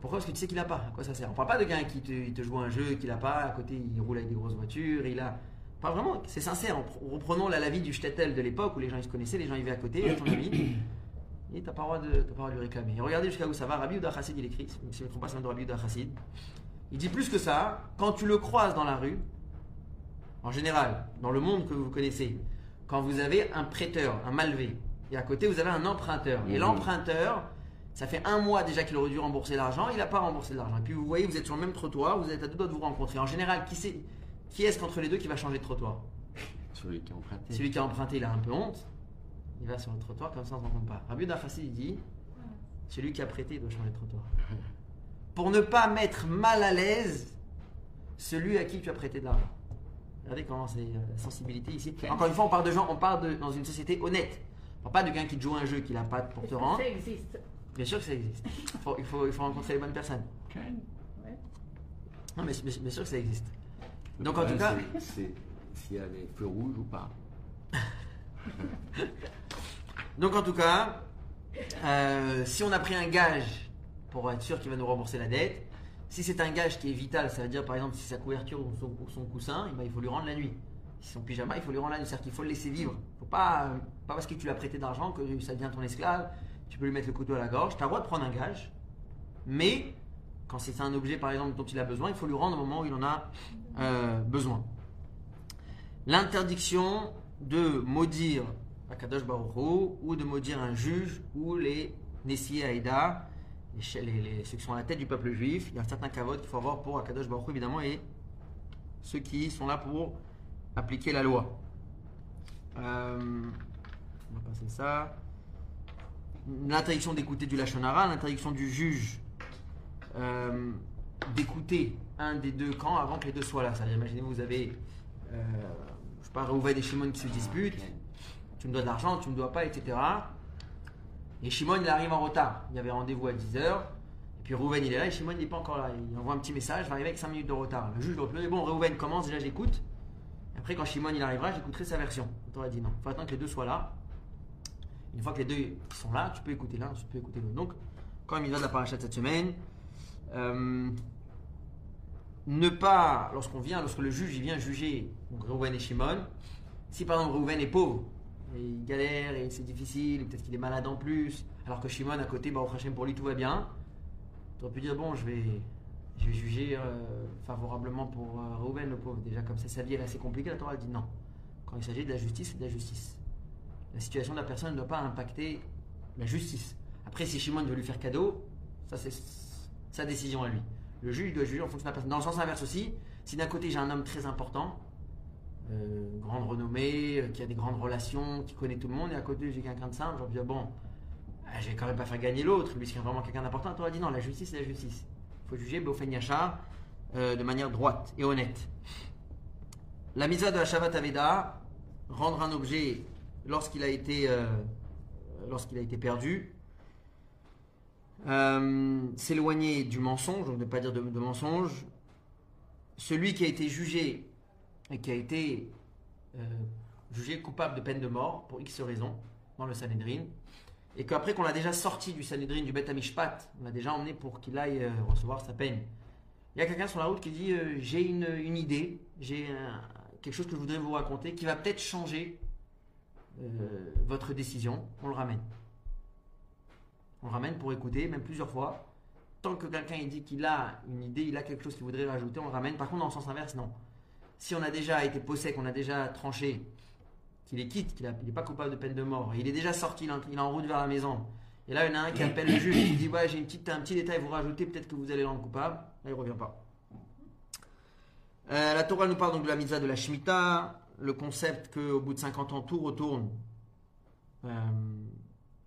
Pourquoi? Parce que tu sais qu'il n'a pas. À quoi ça sert? On parle pas de gars qui te, il te joue un jeu qu'il n'a pas, à côté il roule avec des grosses voitures, il a. Pas vraiment, c'est sincère. En pr- Reprenons la, la vie du shtetl de l'époque où les gens ils se connaissaient, les gens vivaient à côté, à ton ami, et t'as pas le droit de, t'as pas le droit de lui réclamer. Et regardez jusqu'à où ça va. Rabbi Uda Chassid il écrit, si je ne me trompe pas, c'est un de Rabbi Uda Chassid. Il dit plus que ça, quand tu le croises dans la rue, en général, dans le monde que vous connaissez, quand vous avez un prêteur, un malvé, et à côté vous avez un emprunteur. Et l'emprunteur, ça fait un mois déjà qu'il aurait dû rembourser l'argent, il n'a pas remboursé l'argent. Et puis vous voyez, vous êtes sur le même trottoir, vous êtes à deux doigts de vous rencontrer. En général, qui, qui est-ce qu'entre les deux qui va changer de trottoir? Celui qui a emprunté. Celui qui a emprunté, il a un peu honte, il va sur le trottoir, comme ça on ne rencontre pas. Rabbi Dafassi, il dit, celui qui a prêté il doit changer de trottoir. Pour ne pas mettre mal à l'aise celui à qui tu as prêté de l'argent. Regardez comment c'est euh, la sensibilité ici. Encore une fois, on parle de gens, on parle de, dans une société honnête. On parle pas de quelqu'un qui te joue un jeu qu'il n'a pas pour te rendre. ça existe? Bien sûr que ça existe. Il faut, il faut, il faut rencontrer les bonnes personnes. Ouais. Non, mais bien sûr que ça existe. Donc en tout cas, c'est- c'est s'il y a les feux rouges ou pas. donc en tout cas, euh, si on a pris un gage pour être sûr qu'il va nous rembourser la dette, si c'est un gage qui est vital, ça veut dire par exemple si sa couverture ou son, ou son coussin, eh ben, il faut lui rendre la nuit. Si son pyjama, il faut lui rendre la nuit. C'est-à-dire qu'il faut le laisser vivre. Faut pas, euh, pas parce que tu lui as prêté d'argent que ça devient ton esclave. Tu peux lui mettre le couteau à la gorge. Tu as le droit de prendre un gage, mais quand c'est un objet par exemple dont il a besoin, il faut lui rendre au moment où il en a euh, besoin. L'interdiction de maudire Akadosh Baruch Hu, ou de maudire un juge ou les Nessier Aïda, les, ceux qui sont à la tête du peuple juif. Il y a un certain kavod qu'il faut avoir pour Akadosh Baruch Hu, évidemment, et ceux qui sont là pour appliquer la loi. Euh, on va passer ça. L'interdiction d'écouter du Lachonara, l'interdiction du juge euh, d'écouter un des deux camps avant que les deux soient là. Imaginez, vous avez, euh, je sais pas, Reuven et Shimon qui se disputent. Tu me dois de l'argent, tu me dois pas, etc. Et Shimon, il arrive en retard. Il y avait rendez-vous à 10h. Et puis Reuven, il est là et Shimon, il n'est pas encore là. Il envoie un petit message, vais arriver avec 5 minutes de retard. Le juge doit pleurer. Bon, Reuven commence, déjà j'écoute. Après, quand Shimon il arrivera, j'écouterai sa version. On t'aurait dit non. Il faut attendre que les deux soient là. Une fois que les deux sont là, tu peux écouter l'un, tu peux écouter l'autre. Donc, quand il va de la paracha cette semaine, euh, ne pas, lorsqu'on vient, lorsque le juge il vient juger donc Reuven et Shimon, si par exemple Reuven est pauvre, et il galère et c'est difficile, peut-être qu'il est malade en plus, alors que Shimon à côté, Baruch Hashem, pour lui tout va bien, tu aurais pu dire bon, je vais, juger euh, favorablement pour euh, le pauvre. Déjà, comme ça, sa vie est assez compliquée, la Torah dit non. Quand il s'agit de la justice, c'est de la justice. La situation de la personne ne doit pas impacter la justice. Après, si Shimon veut lui faire cadeau, ça c'est sa décision à lui. Le juge doit juger en fonction de la personne. Dans le sens inverse aussi, si d'un côté j'ai un homme très important, grande renommée, euh, qui a des grandes relations, qui connaît tout le monde, et à côté j'ai quelqu'un de simple, je vais dire bon, ah, je vais quand même pas faire gagner l'autre, lui c'est vraiment quelqu'un d'important. Toi, dit non, la justice c'est la justice. Il faut juger Bofen euh, de manière droite et honnête. La misa de la Shabbat Aveda, rendre un objet lorsqu'il a été, euh, lorsqu'il a été perdu, euh, s'éloigner du mensonge, donc ne pas dire de mensonge. Celui qui a été jugé et qui a été euh, jugé coupable de peine de mort pour X raisons dans le Sanhedrin, et qu'après qu'on l'a déjà sorti du Sanhedrin, du Bet Amishpat, on l'a déjà emmené pour qu'il aille euh, recevoir sa peine. Il y a quelqu'un sur la route qui dit euh, J'ai une, une idée, j'ai quelque chose que je voudrais vous raconter qui va peut-être changer votre décision. On le ramène. On le ramène pour écouter, même plusieurs fois. Tant que quelqu'un dit qu'il a une idée, il a quelque chose qu'il voudrait rajouter, on le ramène. Par contre, dans le sens inverse, non. Si on a déjà été possède, qu'on a déjà tranché, qu'il est quitte, qu'il n'est pas coupable de peine de mort, il est déjà sorti, il est en- route vers la maison, et là il y en a un qui appelle le juge, qui dit Ouais, j'ai une petite, un petit détail vous rajouter, peut-être que vous allez le rendre coupable. Là, il revient pas. Euh, la Torah nous parle donc de la mitzvah de la Shemitah, le concept qu'au bout de 50 ans, tout retourne. Euh,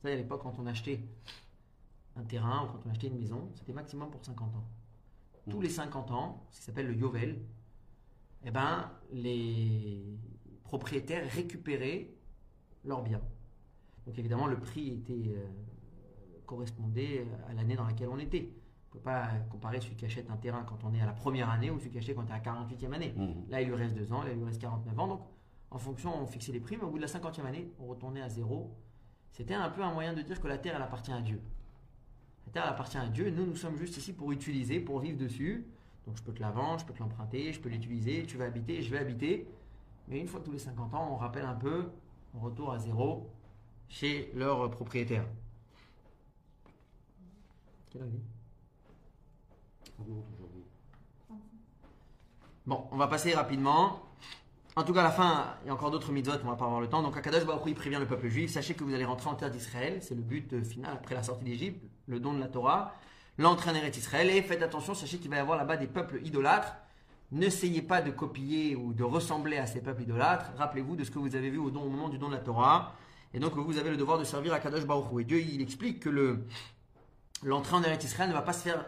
savez, à l'époque, quand on achetait un terrain ou quand on achetait une maison, c'était maximum pour 50 ans. Tous les 50 ans, ce qui s'appelle le Yovel, eh ben, les propriétaires récupéraient leurs biens. Donc évidemment, le prix était, euh, correspondait à l'année dans laquelle on était. On ne peut pas comparer celui qui achète un terrain quand on est à la première année ou celui qui achète quand on est à la 48e année. Mhm. Là, il lui reste 2 ans, là, il lui reste 49 ans. Donc, en fonction, on fixait les prix, mais au bout de la 50e année, on retournait à zéro. C'était un peu un moyen de dire que la terre, elle appartient à Dieu. La terre, elle appartient à Dieu. Nous, nous sommes juste ici pour utiliser, pour vivre dessus. Donc, je peux te la vendre, je peux te l'emprunter, je peux l'utiliser, tu vas habiter, je vais habiter. Mais une fois tous les 50 ans, on rappelle un peu, on retourne à zéro chez leur propriétaire. Quelle Bon, on va passer rapidement. En tout cas, à la fin, il y a encore d'autres mitzvot, on va pas avoir le temps. Donc, Akadosh Baruch Hu, il prévient le peuple juif Sachez que vous allez rentrer en terre d'Israël. C'est le but euh, final après la sortie d'Égypte, le don de la Torah, l'entrée en Eretz Israël. Et faites attention, sachez qu'il va y avoir là-bas des peuples idolâtres. N'essayez pas de copier ou de ressembler à ces peuples idolâtres. Rappelez-vous de ce que vous avez vu au, don, au moment du don de la Torah. Et donc, vous avez le devoir de servir Akadosh Baruch Hu. Et Dieu, il explique que le, l'entrée en Eretz Israël ne va pas se faire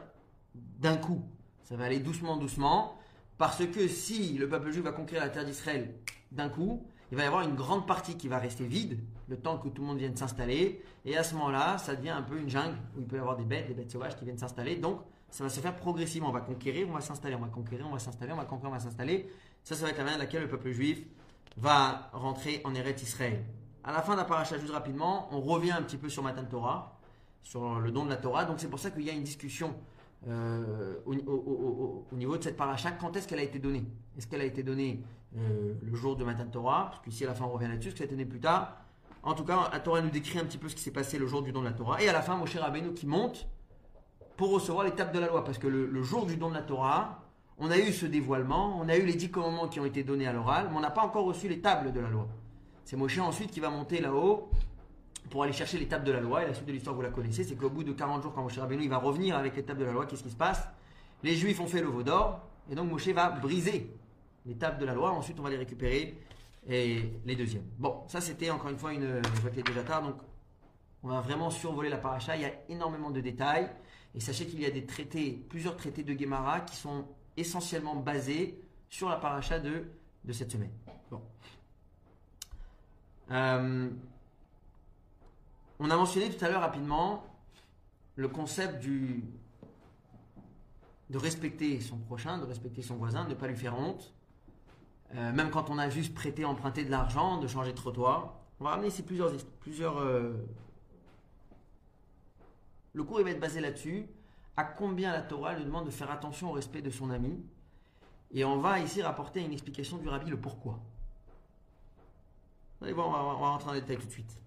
d'un coup. Ça va aller doucement, doucement. Parce que si le peuple juif va conquérir la terre d'Israël d'un coup, il va y avoir une grande partie qui va rester vide, le temps que tout le monde vienne s'installer. Et à ce moment-là, ça devient un peu une jungle où il peut y avoir des bêtes, des bêtes sauvages qui viennent s'installer. Donc, ça va se faire progressivement. On va conquérir, on va s'installer, on va conquérir, on va s'installer, on va conquérir, on va s'installer. Ça, ça va être la manière laquelle le peuple juif va rentrer en Eretz Israël. À la fin de la paracha, juste rapidement, on revient un petit peu sur Matan Torah, sur le don de la Torah. Donc, c'est pour ça qu'il y a une discussion euh, au- au niveau de cette paracha, quand est-ce qu'elle a été donnée? Est-ce qu'elle a été donnée euh, le jour de Matan Torah Parce qu'ici à la fin on revient là-dessus, que ça a été donné plus tard En tout cas, la Torah nous décrit un petit peu ce qui s'est passé le jour du don de la Torah. Et à la fin, Moshe Rabbeinu qui monte pour recevoir l'étape de la loi. Parce que le, jour du don de la Torah, on a eu ce dévoilement, on a eu les dix commandements qui ont été donnés à l'oral, mais on n'a pas encore reçu les tables de la loi. C'est Moshe ensuite qui va monter là-haut pour aller chercher l'étape de la loi. Et la suite de l'histoire, vous la connaissez, c'est qu'au bout de 40 jours, quand Moshe Rabbeinu il va revenir avec l'étape de la loi, qu'est-ce qui se passe? Les Juifs ont fait le veau d'or, et donc Moshe va briser l'étape de la loi. Ensuite, on va les récupérer et les deuxièmes. Bon, ça c'était encore une fois une. Je vois qu'il donc on va vraiment survoler la paracha. Il y a énormément de détails. Et sachez qu'il y a des traités, plusieurs traités de Gemara qui sont essentiellement basés sur la paracha de, de cette semaine. Bon. Euh, on a mentionné tout à l'heure rapidement le concept du, de respecter son prochain, de respecter son voisin, de ne pas lui faire honte. Euh, même quand on a juste prêté, emprunté de l'argent, de changer de trottoir. On va ramener ici plusieurs. euh, Le cours il va être basé là-dessus. À combien la Torah lui demande de faire attention au respect de son ami. Et on va ici rapporter une explication du rabbi le pourquoi. Allez on va, on va rentrer en détail tout de suite.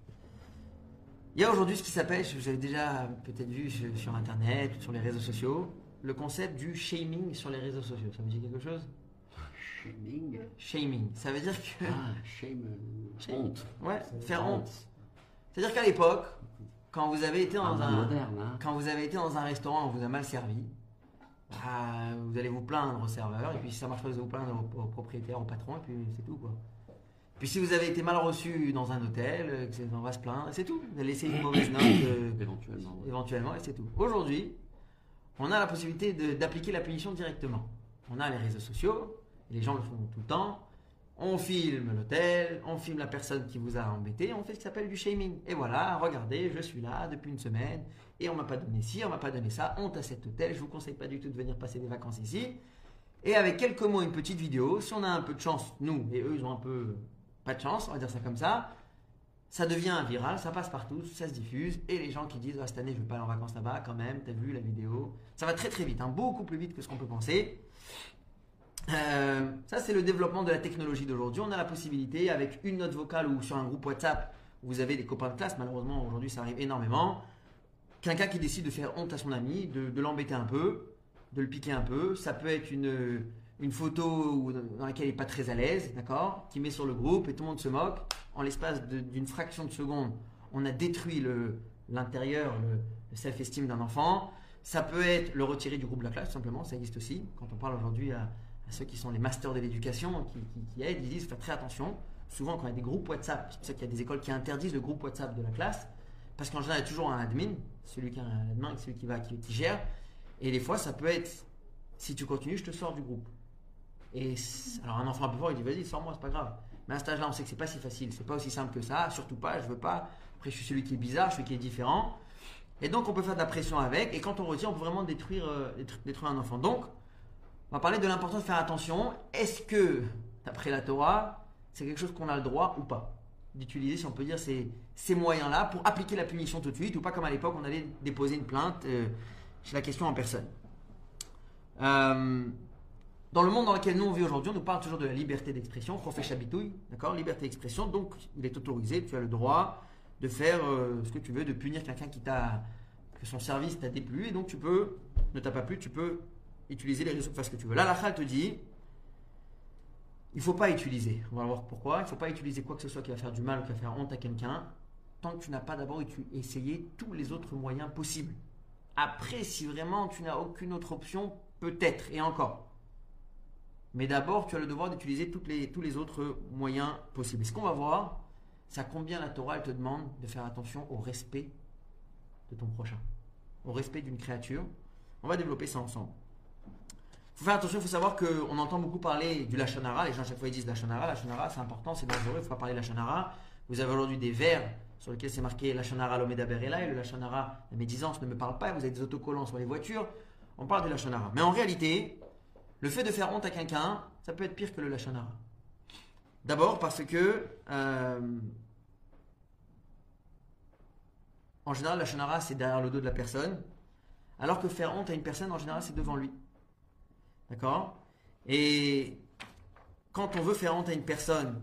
Il y a aujourd'hui ce qui s'appelle, vous avez déjà peut-être vu sur, sur internet, sur les réseaux sociaux, le concept du shaming sur les réseaux sociaux. Ça vous dit quelque chose? Shaming Shaming. Ça veut dire que. Ah, shame. euh. Honte. Ouais, faire honte. C'est-à-dire qu'à l'époque, quand vous avez été dans Un moderne, hein. Quand vous avez été dans un restaurant, on vous a mal servi, bah, vous allez vous plaindre au serveur, et puis si ça marche pas, vous allez vous plaindre au, au propriétaire, au patron, et puis c'est tout quoi. Puis si vous avez été mal reçu dans un hôtel, euh, on va se plaindre, et c'est tout. Vous allez laisser une mauvaise note euh, Éventuellement. ouais. éventuellement, et c'est tout. Aujourd'hui, on a la possibilité d'appliquer la punition directement. On a les réseaux sociaux, les gens le font tout le temps. On filme l'hôtel, on filme la personne qui vous a embêté, on fait ce qui s'appelle du shaming. Et voilà, regardez, je suis là depuis une semaine, et on m'a pas donné ci, on m'a pas donné ça, honte à cet hôtel, je vous conseille pas du tout de venir passer des vacances ici. Et avec quelques mots, une petite vidéo, si on a un peu de chance, nous, et eux, ils ont un peu pas de chance, on va dire ça comme ça, ça devient viral, ça passe partout, ça se diffuse, et les gens qui disent Ah, cette année je vais pas aller en vacances là-bas quand même, t'as vu la vidéo Ça va très très vite, hein, beaucoup plus vite que ce qu'on peut penser. Euh, ça, c'est le développement de la technologie d'aujourd'hui. On a la possibilité, avec une note vocale ou sur un groupe WhatsApp, vous avez des copains de classe, malheureusement, aujourd'hui, ça arrive énormément. Quelqu'un qui décide de faire honte à son ami, de, l'embêter un peu, de le piquer un peu. Ça peut être une, une photo dans laquelle il n'est pas très à l'aise, d'accord Qui met sur le groupe et tout le monde se moque. En l'espace d'une fraction de seconde, on a détruit le- l'intérieur, le, le self-esteem d'un enfant. Ça peut être le retirer du groupe de la classe, simplement, ça existe aussi. Quand on parle aujourd'hui à, ceux qui sont les masters de l'éducation, qui, qui- aident, ils disent faire très attention. Souvent, quand il y a des groupes WhatsApp, c'est pour ça qu'il y a des écoles qui interdisent le groupe WhatsApp de la classe, parce qu'en général, il y a toujours un admin, celui qui a un admin, celui qui va, qui, qui gère. Et des fois, ça peut être, si tu continues, je te sors du groupe. Et alors, un enfant un peu fort, il dit vas-y, sors-moi, c'est pas grave. Mais à cet âge-là, on sait que c'est pas si facile, c'est pas aussi simple que ça, surtout pas, je veux pas. Après, je suis celui qui est bizarre, je suis celui qui est différent. Et donc, on peut faire de la pression avec, et quand on retire, on peut vraiment détruire, euh, détruire un enfant. Donc, on va parler de l'importance de faire attention. Est-ce que, d'après la Torah, c'est quelque chose qu'on a le droit ou pas d'utiliser, si on peut dire, ces, ces moyens-là pour appliquer la punition tout de suite, ou pas comme à l'époque, on allait déposer une plainte euh, chez la question en personne. Euh, dans le monde dans lequel nous on vit aujourd'hui, on nous parle toujours de la liberté d'expression, profèche habitouille, d'accord Liberté d'expression, donc il est autorisé, tu as le droit de faire euh, ce que tu veux, de punir quelqu'un qui t'a que son service t'a déplu, et donc tu peux, ne t'a pas plu, tu peux utiliser les réseaux faire ce que tu veux. Là, la te dit, il faut pas utiliser. On va voir pourquoi. Il faut pas utiliser quoi que ce soit qui va faire du mal ou qui va faire honte à quelqu'un, tant que tu n'as pas d'abord essayé tous les autres moyens possibles. Après, si vraiment tu n'as aucune autre option, peut-être, et encore. Mais d'abord, tu as le devoir d'utiliser tous les autres moyens possibles. Et ce qu'on va voir, c'est à combien la Torah elle te demande de faire attention au respect de ton prochain, au respect d'une créature. On va développer ça ensemble. Faut faire attention, il faut savoir qu'on entend beaucoup parler du Lachonara. Les gens, à chaque fois, ils disent Lachonara. Lachonara, c'est important, c'est dangereux, il ne faut pas parler Lachonara. Vous avez aujourd'hui des vers sur lesquels c'est marqué Lachonara l'Omeda Berela et le Lachonara, la médisance ne me parle pas. Vous avez des autocollants sur les voitures. On parle du Lachonara. Mais en réalité, le fait de faire honte à quelqu'un, ça peut être pire que le Lachonara. D'abord parce que, euh, en général, la Lachonara, c'est derrière le dos de la personne. Alors que faire honte à une personne, en général, c'est devant lui. D'accord? Et quand on veut faire honte à une personne,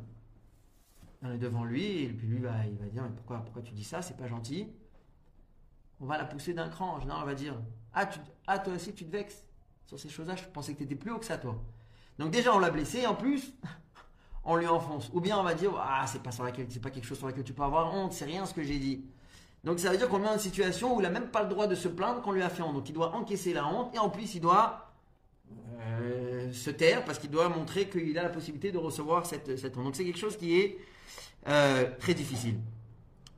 on est devant lui, et puis lui, va, il va dire Mais pourquoi, pourquoi tu dis ça? C'est pas gentil. On va la pousser d'un cran. En général, on va dire ah, tu- ah, toi aussi, tu te vexes sur ces choses-là. Je pensais que tu étais plus haut que ça, toi. Donc, déjà, on l'a blessé, et en plus, on lui enfonce. Ou bien on va dire Ah, c'est pas, sur laquelle, c'est pas quelque chose sur lequel tu peux avoir honte, c'est rien ce que j'ai dit. Donc, ça veut dire qu'on met dans une situation où il n'a même pas le droit de se plaindre qu'on lui a fait honte. Donc, il doit encaisser la honte, et en plus, il doit euh, se taire parce qu'il doit montrer qu'il a la possibilité de recevoir cette, cette honte. Donc c'est quelque chose qui est euh, très difficile.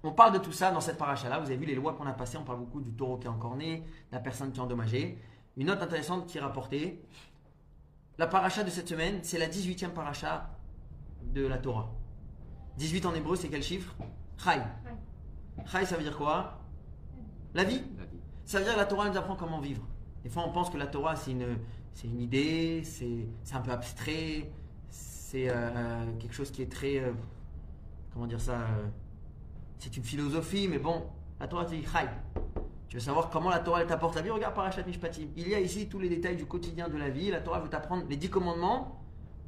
On parle de tout ça dans cette paracha-là. Vous avez vu les lois qu'on a passées. On parle beaucoup du taureau qui est encorné, de la personne qui est endommagée. Une note intéressante qui est rapportée. La paracha de cette semaine, c'est la 18e paracha de la Torah. 18 en hébreu, c'est quel chiffre? Chai. Chai, ça veut dire quoi? La vie La vie. ça veut dire que la Torah nous apprend comment vivre. Des fois, on pense que la Torah, c'est une, c'est une idée, c'est, un peu abstrait, c'est euh, quelque chose qui est très. euh, comment dire ça euh, C'est une philosophie, mais bon, la Torah te dit. Tu veux savoir comment la Torah t'apporte la vie Regarde Parashat Mishpatim. Il y a ici tous les détails du quotidien de la vie. La Torah veut t'apprendre les dix commandements.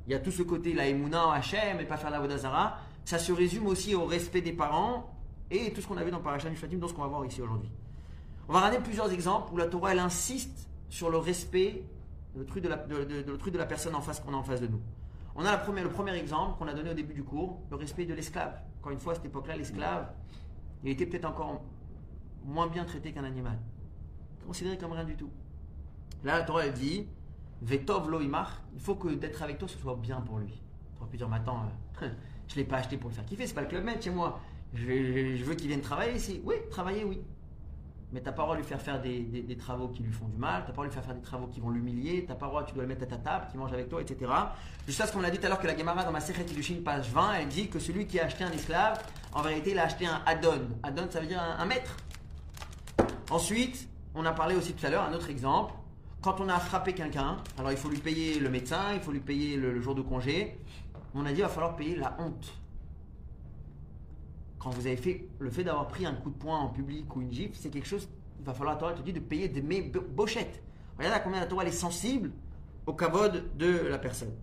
Il y a tout ce côté, la Emouna Hachem et pas faire la Vodazara. Ça se résume aussi au respect des parents et tout ce qu'on a vu dans Parashat Mishpatim, dans ce qu'on va voir ici aujourd'hui. On va ramener plusieurs exemples où la Torah elle insiste sur le respect de l'autrui de, la- personne en face qu'on a en face de nous. On a le premier exemple qu'on a donné au début du cours, le respect de l'esclave. Encore une fois, à cette époque-là, l'esclave, il était peut-être encore moins bien traité qu'un animal. Considéré comme rien du tout. Là, la Torah elle dit Vetov lo imach, il faut que d'être avec toi ce soit bien pour lui. Tu aurais pu dire, mais attends, euh, je ne l'ai pas acheté pour le faire kiffer, c'est pas le club med chez moi. Je veux qu'il vienne travailler ici. Oui, travailler, oui. Mais t'as pas le droit de lui faire faire des, travaux qui lui font du mal, t'as pas le droit de lui faire faire des travaux qui vont l'humilier, t'as pas le droit, tu dois le mettre à ta table, qui mange avec toi, etc. Jusqu'à ce qu'on l'a dit tout à l'heure que la Gemara dans ma Sechet Kiddushin, page 20, elle dit que celui qui a acheté un esclave, en vérité, il a acheté un Adon. Adon, ça veut dire un, maître. Ensuite, on a parlé aussi tout à l'heure, un autre exemple. Quand on a frappé quelqu'un, alors il faut lui payer le médecin, il faut lui payer le, le jour de congé. On a dit il va falloir payer la honte. Quand vous avez fait le fait d'avoir pris un coup de poing en public ou une gifle, c'est quelque chose, il va falloir, la Torah te dit de payer de mes bo- bochettes. Regardez à combien la Torah est sensible au kavod de la personne.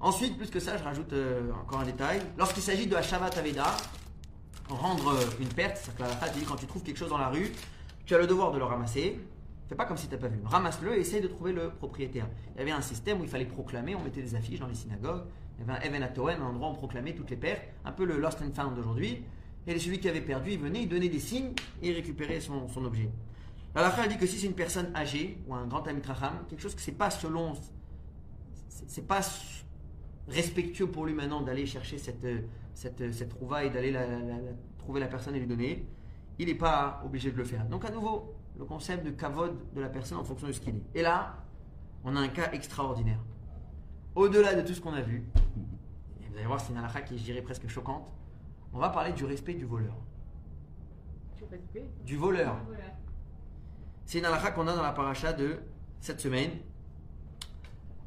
Ensuite, plus que ça, je rajoute euh, encore un détail. Lorsqu'il s'agit de Hashavat Aveda, rendre euh, une perte, c'est-à-dire que la dit quand tu trouves quelque chose dans la rue, tu as le devoir de le ramasser. Fais pas comme si tu n'as pas vu. Ramasse-le et essaye de trouver le propriétaire. Il y avait un système où il fallait proclamer, on mettait des affiches dans les synagogues. Avait un Even Atoen, un endroit où on proclamait toutes les pertes, un peu le Lost and Found d'aujourd'hui. Et celui qui avait perdu, il venait, il donnait des signes et il récupérait son, objet. La halakha dit que si c'est une personne âgée ou un grand amitraham, quelque chose que c'est pas selon. c'est- pas respectueux pour lui maintenant d'aller chercher cette, trouvaille, d'aller trouver la personne et lui donner, il n'est pas obligé de le faire. Donc à nouveau, le concept de kavod de la personne en fonction de ce qu'il est. Et là, on a un cas extraordinaire. Au-delà de tout ce qu'on a vu, et vous allez voir, c'est une halakha qui est, je dirais, presque choquante, on va parler du respect du voleur. Du voleur. C'est une halakha qu'on a dans la paracha de cette semaine.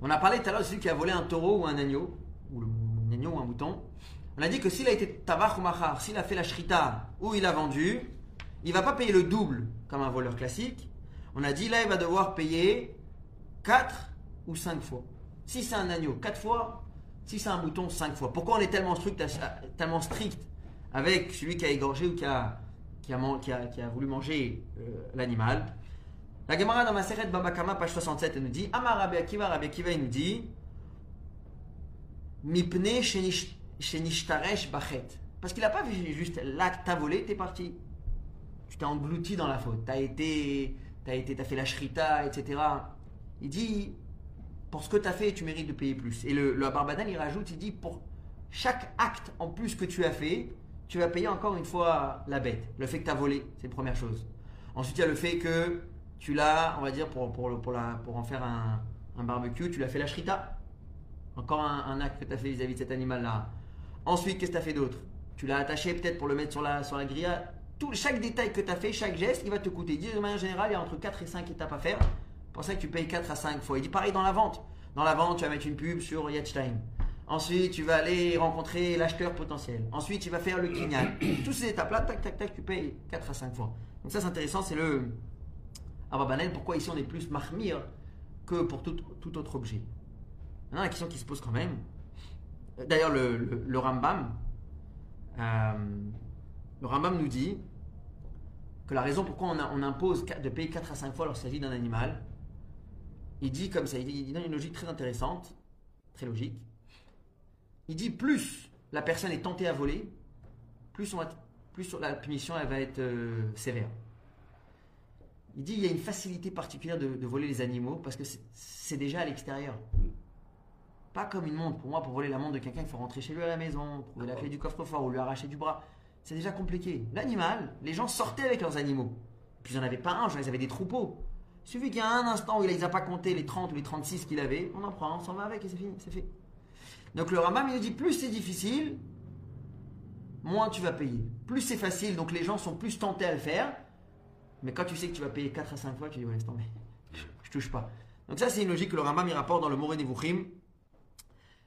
On a parlé tout à l'heure de celui qui a volé un taureau ou un agneau, ou le- un agneau ou un mouton. On a dit que s'il a été tabach ou machar, s'il a fait la shrita ou il a vendu, il va pas payer le double comme un voleur classique. On a dit là, il va devoir payer 4 ou 5 fois. Si c'est un agneau, 4 fois. Si c'est un mouton, 5 fois. Pourquoi on est tellement strict, avec celui qui a égorgé ou qui a, qui a, qui a- voulu manger euh, l'animal? La Gemara dans ma Seret Babakama, page 67, elle nous dit Amar Rabbi Akiva, Rabbi Akiva, il nous dit Mipne shenish- shenishtaresh bachet. Parce qu'il n'a pas vu juste que t'as volé, t'es parti. Tu t'es englouti dans la faute. T'as été, t'as été, t'as fait la shrita, etc. Il dit pour ce que tu as fait, tu mérites de payer plus. Et le, le Barbadan, il rajoute, il dit pour chaque acte en plus que tu as fait, tu vas payer encore une fois la bête. Le fait que tu as volé, c'est une première chose. Ensuite, il y a le fait que tu l'as, on va dire, pour, pour, pour, la, en faire un, barbecue, tu l'as fait la shrita. Encore un, acte que tu as fait vis-à-vis de cet animal-là. Ensuite, qu'est-ce que tu as fait d'autre? Tu l'as attaché peut-être pour le mettre sur la, sur la grille. Tout, chaque détail que tu as fait, chaque geste, il va te coûter. De manière générale, il y a entre 4 et 5 étapes à faire. C'est pour ça que tu payes 4 à 5 fois. Il dit pareil dans la vente. Dans la vente, tu vas mettre une pub sur Yachtime. Ensuite, tu vas aller rencontrer l'acheteur potentiel. Ensuite, tu vas faire le kignal. Toutes ces étapes-là, tac, tac, tac, tu payes 4 à 5 fois. Donc ça, c'est intéressant, c'est le Ababanel. Pourquoi ici on est plus mahmir que pour tout, tout autre objet? Maintenant, la question qui se pose quand même. D'ailleurs, le, le- le Rambam, euh, le Rambam nous dit que la raison pourquoi on, a- on impose de payer 4 à 5 fois lorsqu'il s'agit d'un animal, il dit comme ça, il, dit- il donne une logique très intéressante, très logique. Il dit plus la personne est tentée à voler, plus, on va- plus la punition elle va être euh, sévère. Il dit il y a une facilité particulière de, de voler les animaux parce que c'est- déjà à l'extérieur. Pas comme une montre. Pour moi, pour voler la montre de quelqu'un, il faut rentrer chez lui à la maison, trouver la clé du coffre-fort ou lui arracher du bras. C'est déjà compliqué. L'animal, les gens sortaient avec leurs animaux. Puis ils n'en avaient pas un, genre, ils avaient des troupeaux. Il suffit qu'il y a un instant où il les a pas compté les 30 ou les 36 qu'il avait, on en prend, on s'en va avec et c'est fini, c'est fait. Donc le Rambam, il nous dit plus c'est difficile, moins tu vas payer. Plus c'est facile, donc les gens sont plus tentés à le faire. Mais quand tu sais que tu vas payer 4 à 5 fois, tu dis ouais, laisse tomber. Je touche pas. Donc ça, c'est une logique que le Rambam il rapporte dans le Moré Nevuchim.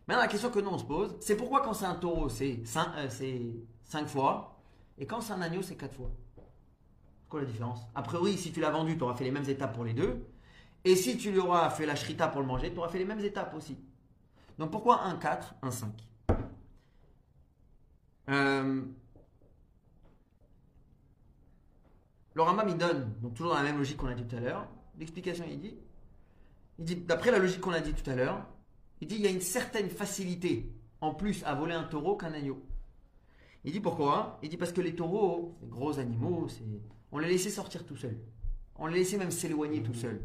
Maintenant, la question que nous on se pose, c'est pourquoi quand c'est un taureau, c'est 5 fois, et quand c'est un agneau, c'est 4 fois? C'est quoi la différence? A priori, si tu l'as vendu, tu auras fait les mêmes étapes pour les deux. Et si tu lui auras fait la shrita pour le manger, tu auras fait les mêmes étapes aussi. Donc pourquoi un 4, un 5 Euh, Le Rambam, il donne, donc toujours dans la même logique qu'on a dit tout à l'heure, l'explication, il dit, il dit, d'après la logique qu'on a dit tout à l'heure, il dit, il y a une certaine facilité en plus à voler un taureau qu'un agneau. Il dit pourquoi? Il dit parce que les taureaux, ces gros animaux, c'est, on les laissait sortir tout seuls. On les laissait même s'éloigner tout seuls.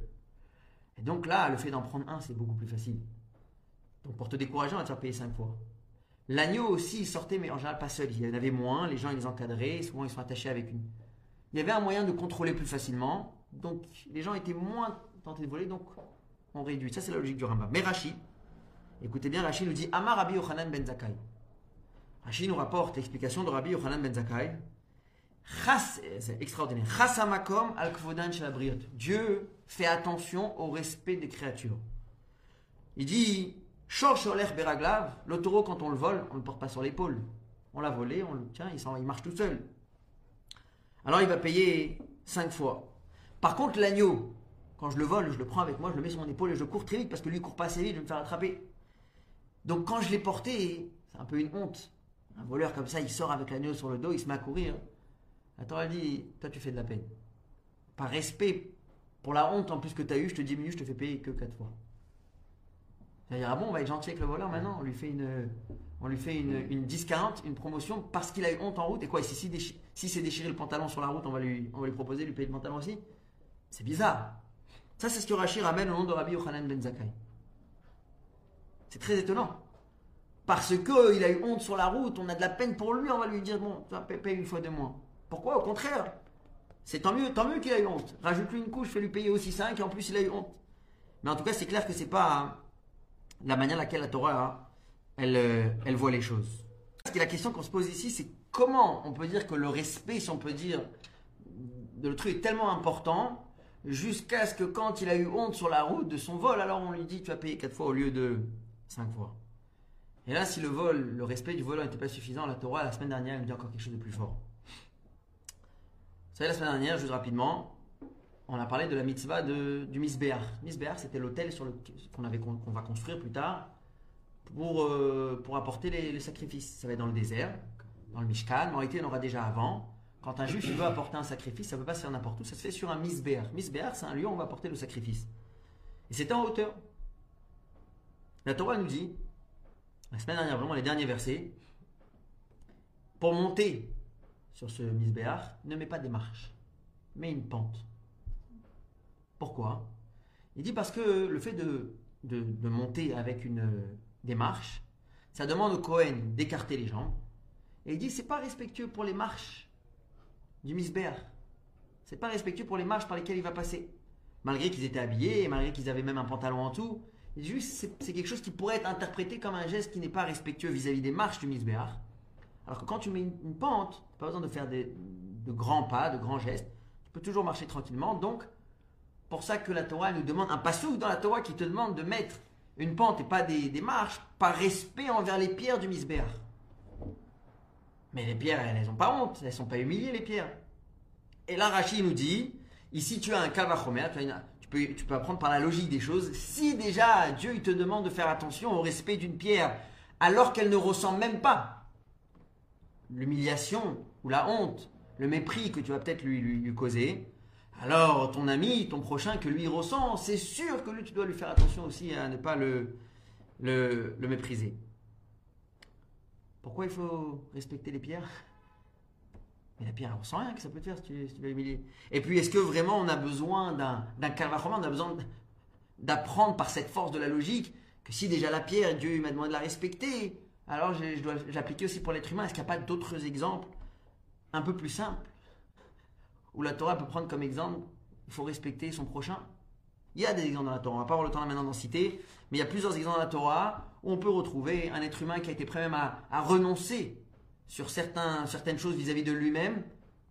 Et donc là, le fait d'en prendre un, c'est beaucoup plus facile. Donc pour te décourager, on va te faire payer 5 fois. L'agneau aussi, il sortait, mais en général pas seul. Il y en avait moins, les gens ils les encadraient, souvent ils sont attachés avec une. Il y avait un moyen de contrôler plus facilement, donc les gens étaient moins tentés de voler, donc on réduit. Ça c'est la logique du Rambam. Mais Rashi, écoutez bien, Rashi nous dit Amar Rabbi Yochanan ben Zakkai. Rashi nous rapporte l'explication de Rabbi Yochanan ben Zakkai. C'est extraordinaire. Al. Dieu fait attention au respect des créatures. Il dit Shor sholer beraglav, le taureau, quand on le vole, on ne le porte pas sur l'épaule. On l'a volé, on le tient, il, marche tout seul. Alors il va payer 5 fois. Par contre, l'agneau, Quand je le vole, je le prends avec moi, je le mets sur mon épaule et je cours très vite parce que lui il court pas assez vite, je vais me faire attraper. Donc quand je l'ai porté, c'est un peu une honte. Un voleur comme ça, il sort avec l'agneau sur le dos, il se met à courir. La Torah dit, toi tu fais de la peine. Par respect pour la honte en plus que tu as eu, je te diminue, je te fais payer que 4 fois. C'est-à-dire, ah bon, on va être gentil avec le voleur maintenant, on lui fait une, on lui fait une, une 10-40, une promotion parce qu'il a eu honte en route. Et quoi, si, c'est déchiré le pantalon sur la route, on va lui, on va lui proposer de lui payer le pantalon aussi? C'est bizarre. Ça, c'est ce que Rashi ramène au nom de Rabbi Yochanan ben Zakkai. C'est très étonnant. Parce qu'il a eu honte sur la route, on a de la peine pour lui, on va lui dire bon, tu payer une fois de moins. Pourquoi? Au contraire. C'est tant mieux, tant mieux qu'il a eu honte. Rajoute-lui une couche, fais-lui payer aussi 5 et en plus il a eu honte. Mais en tout cas, c'est clair que c'est pas hein, la manière laquelle la Torah, hein, elle, euh, elle voit les choses. Parce que la question qu'on se pose ici, c'est comment on peut dire que le respect, si on peut dire, de l'autrui est tellement important jusqu'à ce que quand il a eu honte sur la route de son vol, alors on lui dit tu vas payer 4 fois au lieu de 5 fois. Et là, si le vol, le respect du voleur n'était pas suffisant, la Torah, la semaine dernière, elle nous dit encore quelque chose de plus fort. Vous savez, la semaine dernière, juste rapidement, on a parlé de la mitzvah du Misbéar. Misbéar, c'était l'hôtel qu'on, avait, va construire plus tard pour, euh, pour apporter les, les sacrifices. Ça va être dans le désert, dans le Mishkan. Mais en réalité, y en aura déjà avant. Quand un juif veut apporter un sacrifice, ça ne peut pas se faire n'importe où, ça se fait sur un Misbéar. Misbéar, c'est un lieu où on va apporter le sacrifice. Et c'était en hauteur. La Torah nous dit, la semaine dernière, vraiment les derniers versets, pour monter sur ce misbéar, ne mets pas des marches, mais une pente. Pourquoi? Il dit parce que le fait de, de, monter avec une, des marches, ça demande au Cohen d'écarter les jambes. Et il dit c'est pas respectueux pour les marches du misbéar. C'est pas respectueux pour les marches par lesquelles il va passer. Malgré qu'ils étaient habillés, malgré qu'ils avaient même un pantalon en tout, juste c'est, c'est quelque chose qui pourrait être interprété comme un geste qui n'est pas respectueux vis-à-vis des marches du misbéar. Alors que quand tu mets une, pente, tu pas besoin de faire des- de grands pas, de grands gestes. Tu peux toujours marcher tranquillement. Donc, pour ça que la Torah nous demande, un passouk dans la Torah qui te demande de mettre une pente et pas des, marches, par respect envers les pierres du misbéar. Mais les pierres, elles n'ont pas honte, elles ne sont pas humiliées, les pierres. Et là, Rachid nous dit, ici tu as un kavachomer, tu, tu peux, tu peux apprendre par la logique des choses. Si déjà Dieu il te demande de faire attention au respect d'une pierre, alors qu'elle ne ressent même pas l'humiliation ou la honte, le mépris que tu vas peut-être lui, causer, alors ton ami, ton prochain que lui ressent, c'est sûr que lui, tu dois lui faire attention aussi à ne pas le, le, mépriser. Pourquoi il faut respecter les pierres? Mais la pierre, elle ressent rien que ça peut te faire si tu, si vas l'humilier. Et puis, est-ce que vraiment on a besoin d'un calvachement, on a besoin d'apprendre par cette force de la logique que si déjà la pierre, Dieu m'a demandé de la respecter, alors je, aussi pour l'être humain. Est-ce qu'il n'y a pas d'autres exemples un peu plus simples où la Torah peut prendre comme exemple il faut respecter son prochain? Il y a des exemples dans la Torah, on va pas avoir le temps maintenant d'en citer, mais il y a plusieurs exemples dans la Torah où on peut retrouver un être humain qui a été prêt même à, renoncer sur certaines choses vis-à-vis de lui-même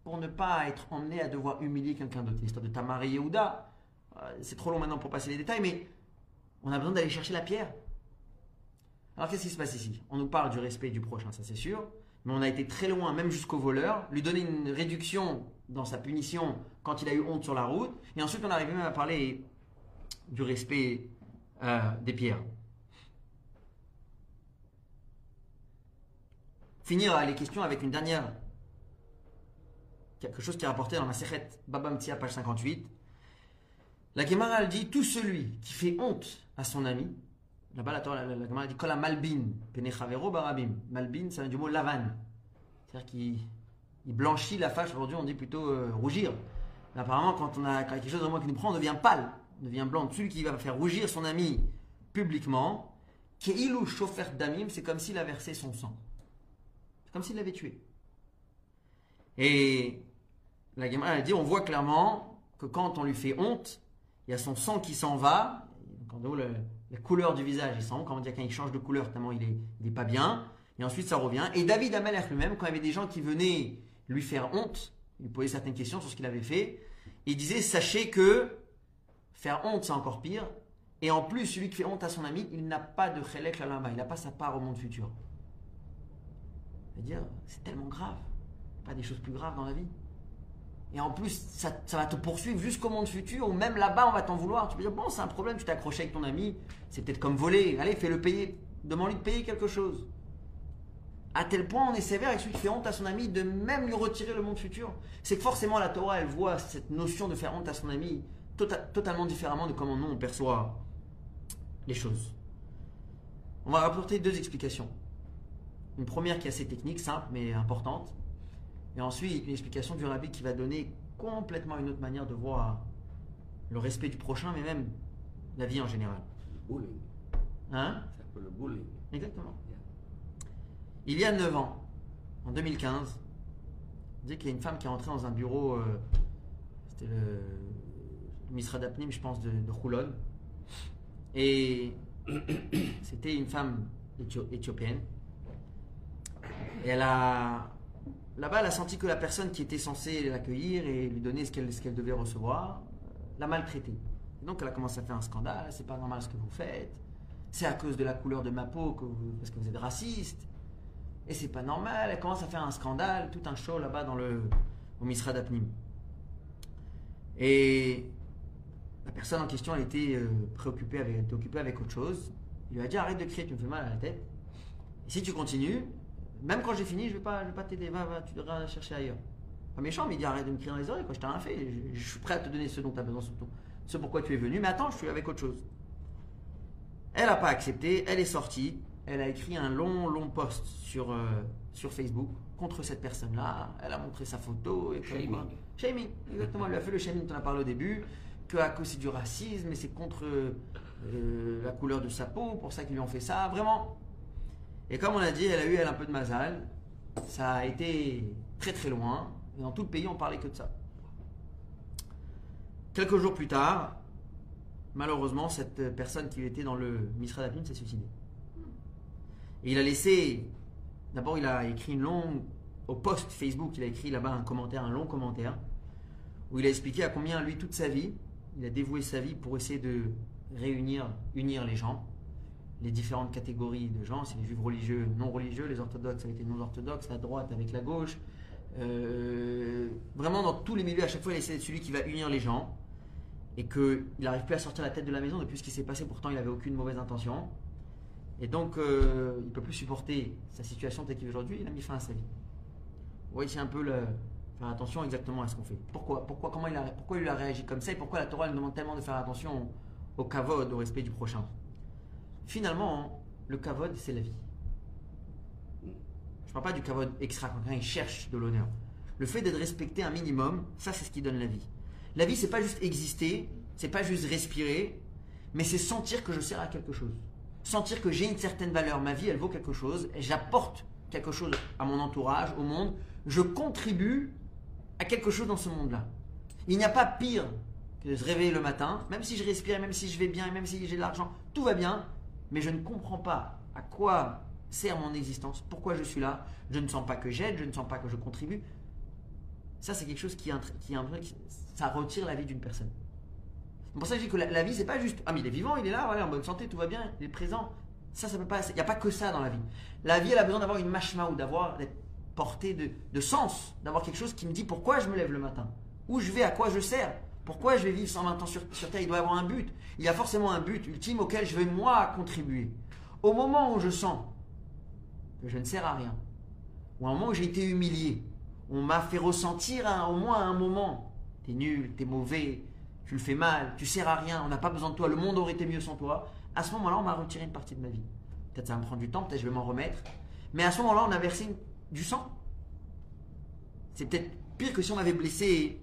pour ne pas être emmené à devoir humilier quelqu'un d'autre. L'histoire de Tamar et Yehuda, euh, c'est trop long maintenant pour passer les détails, mais on a besoin d'aller chercher la pierre. Alors qu'est-ce qui se passe ici? On nous parle du respect du prochain, ça c'est sûr, mais on a été très loin, même jusqu'au voleur, lui donner une réduction dans sa punition quand il a eu honte sur la route, et ensuite on arrive même à parler du respect euh, des pierres. Finir les questions avec une dernière, quelque chose qui est rapporté dans la Sechet Baba Mtia, page 58. La Gemara dit tout celui qui fait honte à son ami, Là-bas, la, la, la dit Kola malbin, penechavero barabim. Malbin, ça vient du mot lavan. C'est-à-dire qu'il il blanchit la fâche. Aujourd'hui, on dit plutôt euh, rougir. Apparemment, quand on a quelque chose vraiment qui nous prend, on devient pâle, on devient blanc. Celui qui va faire rougir son ami publiquement, Keilu chofer damim, c'est comme s'il a versé son sang. C'est comme s'il l'avait tué. Et la Gemara elle dit on voit clairement que quand on lui fait honte, il y a son sang qui s'en va. Donc, en gros, le- la couleur du visage, il s'en va. Quand on dit quand il change de couleur, tellement il est, il pas bien. Et ensuite, ça revient. Et David Amalek lui-même, quand il y avait des gens qui venaient lui faire honte, lui poser certaines questions sur ce qu'il avait fait, il disait Sachez que faire honte, c'est encore pire. Et en plus, celui qui fait honte à son ami, il n'a pas de chelek la lama, il n'a pas sa part au monde futur. C'est-à-dire, c'est tellement grave. Pas des choses plus graves dans la vie. Et en plus, ça, va te poursuivre jusqu'au monde futur, ou même là-bas, on va t'en vouloir. Tu peux dire, bon, c'est un problème, tu t'es accroché avec ton ami, c'est peut-être comme voler. Allez, fais-le payer. Demande-lui de payer quelque chose. À tel point, on est sévère avec celui qui fait honte à son ami, de même lui retirer le monde futur. C'est que forcément, la Torah, elle voit cette notion de faire honte à son ami tota- totalement différemment de comment nous, on perçoit les choses. On va rapporter deux explications. Une première qui est assez technique, simple, mais importante. Et ensuite, une explication du rabbi qui va donner complètement une autre manière de voir le respect du prochain, mais même la vie en général. Bullying. Hein Ça s'appelle le bullying. Exactement. Il y a 9 ans, en 2015, on dit qu'il y a une femme qui est entrée dans un bureau, euh, c'était le, le Misra d'Apnim, je pense, de, de Roulon. Et c'était une femme éthio- éthiopienne. Et elle a. Là-bas, elle a senti que la personne qui était censée l'accueillir et lui donner ce qu'elle devait recevoir l'a maltraitée. Donc, elle a commencé à faire un scandale. C'est pas normal ce que vous faites. C'est à cause de la couleur de ma peau que parce que vous êtes raciste. Et c'est pas normal. Elle commence à faire un scandale, tout un show là-bas dans le au Misra d'Apnim. Et la personne en question, elle était euh, préoccupée, avec, occupée avec autre chose. Il lui a dit arrête de crier, tu me fais mal à la tête. Et si tu continues, même quand j'ai fini, je vais pas, je vais pas t'aider. Va, va, tu devras chercher ailleurs. Pas méchant, mais il dit arrête de me crier dans les oreilles, quoi. Je t'ai rien fait. Je, je suis prêt à te donner ce dont tu as besoin, dont- ce pourquoi tu es venu. Mais attends, je suis avec autre chose. Elle n'a pas accepté, elle est sortie, elle a écrit un long, long post sur, euh, sur Facebook contre cette personne-là. Elle a montré sa photo. Et Shaming. Shaming, exactement. Elle lui a fait le shaming dont on a parlé au début, que à cause du racisme et c'est contre euh, la couleur de sa peau, pour ça qu'ils lui ont fait ça. Vraiment. Et comme on a dit, elle a eu elle un peu de mazal. Ça a été très très loin. Et dans tout le pays, on parlait que de ça. Quelques jours plus tard, malheureusement, cette personne qui était dans le Misra d'Apim s'est suicidée. Et il a laissé. D'abord, il a écrit une longue. Au post Facebook, il a écrit là-bas un commentaire, un long commentaire, où il a expliqué à combien, lui, toute sa vie, il a dévoué sa vie pour essayer de réunir, unir les gens, les différentes catégories de gens, c'est les juifs religieux, non religieux, les orthodoxes avec les non orthodoxes, la droite avec la gauche. Euh, vraiment, dans tous les milieux, à chaque fois, il essaie d'être celui qui va unir les gens et qu'il n'arrive plus à sortir la tête de la maison depuis ce qui s'est passé. Pourtant, il n'avait aucune mauvaise intention. Et donc, euh, il ne peut plus supporter sa situation telle qu'il est aujourd'hui. Il a mis fin à sa vie. Vous c'est un peu le, faire attention exactement à ce qu'on fait. Pourquoi, pourquoi, comment il a, pourquoi il a réagi comme ça et pourquoi la Torah nous demande tellement de faire attention au kavod, au respect du prochain? Finalement, le kavod, c'est la vie. Je ne parle pas du kavod extra, quand quelqu'un cherche de l'honneur. Le fait d'être respecté un minimum, ça c'est ce qui donne la vie. La vie, c'est pas juste exister, c'est pas juste respirer, mais c'est sentir que je sers à quelque chose. Sentir que j'ai une certaine valeur, ma vie elle vaut quelque chose, j'apporte quelque chose à mon entourage, au monde, je contribue à quelque chose dans ce monde-là. Il n'y a pas pire que de se réveiller le matin, même si je respire, même si je vais bien, même si j'ai de l'argent, tout va bien, mais je ne comprends pas à quoi sert mon existence, pourquoi je suis là, je ne sens pas que j'aide, je ne sens pas que je contribue. Ça, c'est quelque chose qui, qui, ça retire la vie d'une personne. C'est pour ça que je dis que la, la vie, c'est pas juste ah mais il est vivant, il est là, voilà, en bonne santé, tout va bien, il est présent. Ça, ça peut pas. Il n'y a pas que ça dans la vie. La vie, elle a besoin d'avoir une machma ou d'avoir d'être portée de, de sens, d'avoir quelque chose qui me dit pourquoi je me lève le matin, où je vais, à quoi je sers, pourquoi je vais vivre 120 ans sur, Terre? Il doit y avoir un but. Il y a forcément un but ultime auquel je vais moi contribuer. Au moment où je sens que je ne sers à rien, ou à un moment où j'ai été humilié, on m'a fait ressentir au moins un moment, t'es nul, t'es mauvais, tu le fais mal, tu sers à rien, on n'a pas besoin de toi, le monde aurait été mieux sans toi. À ce moment-là, on m'a retiré une partie de ma vie. Peut-être ça va me prendre du temps, peut-être je vais m'en remettre. Mais à ce moment-là, on a versé du sang. C'est peut-être pire que si on m'avait blessé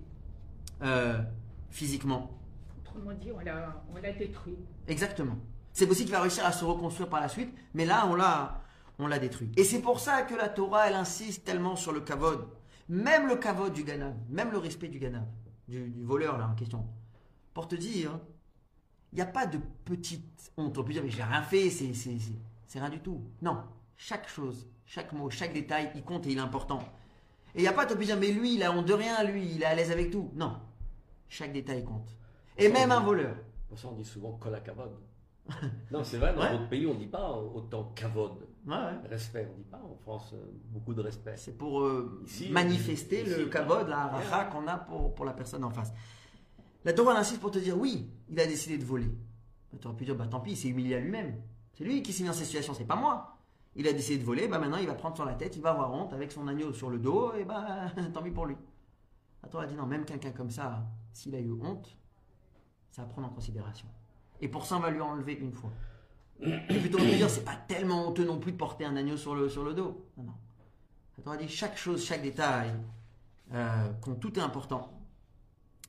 euh, physiquement. Autrement dit, on l'a, on l'a détruit. Exactement. C'est possible qu'il va réussir à se reconstruire par la suite, mais là, on l'a, on l'a détruit. Et c'est pour ça que la Torah, elle insiste tellement sur le kavod. Même le kavod du ganav, même le respect du ganav, du, du voleur là en question. Pour te dire, il n'y a pas de petite honte. On peut dire, mais j'ai rien fait, c'est, c'est, c'est, c'est rien du tout. Non. Chaque chose, chaque mot, chaque détail, il compte et il est important. Et il n'y a pas de te dire, mais lui, il a honte de rien, lui, il est à l'aise avec tout. Non. Chaque détail compte. Et même un voleur. Pour ça, on dit souvent kol kavod. non, c'est vrai, dans Ouais. d'autres pays, on ne dit pas autant. Ouais, ouais. Respect, on dit pas en France, euh, beaucoup de respect. C'est pour euh, Ici, manifester ici, le ici, kavod, la racha qu'on a pour, pour la personne en face. La Torah insiste pour te dire oui, il a décidé de voler. Tu aurais pu dire bah tant pis, il s'est humilié à lui-même. C'est lui qui s'est mis dans cette situation, c'est pas moi. Il a décidé de voler, bah maintenant il va prendre sur la tête, il va avoir honte avec son agneau sur le dos, et bah tant pis pour lui. La Torah dit non, même quelqu'un comme ça, s'il a eu honte, ça va prendre en considération. Et pour ça, on va lui enlever une fois. Et plutôt on peut dire, c'est pas tellement honteux non plus de porter un agneau sur le, sur le dos. Non, non. La Torah dit chaque chose, chaque détail, euh, compte, tout est important.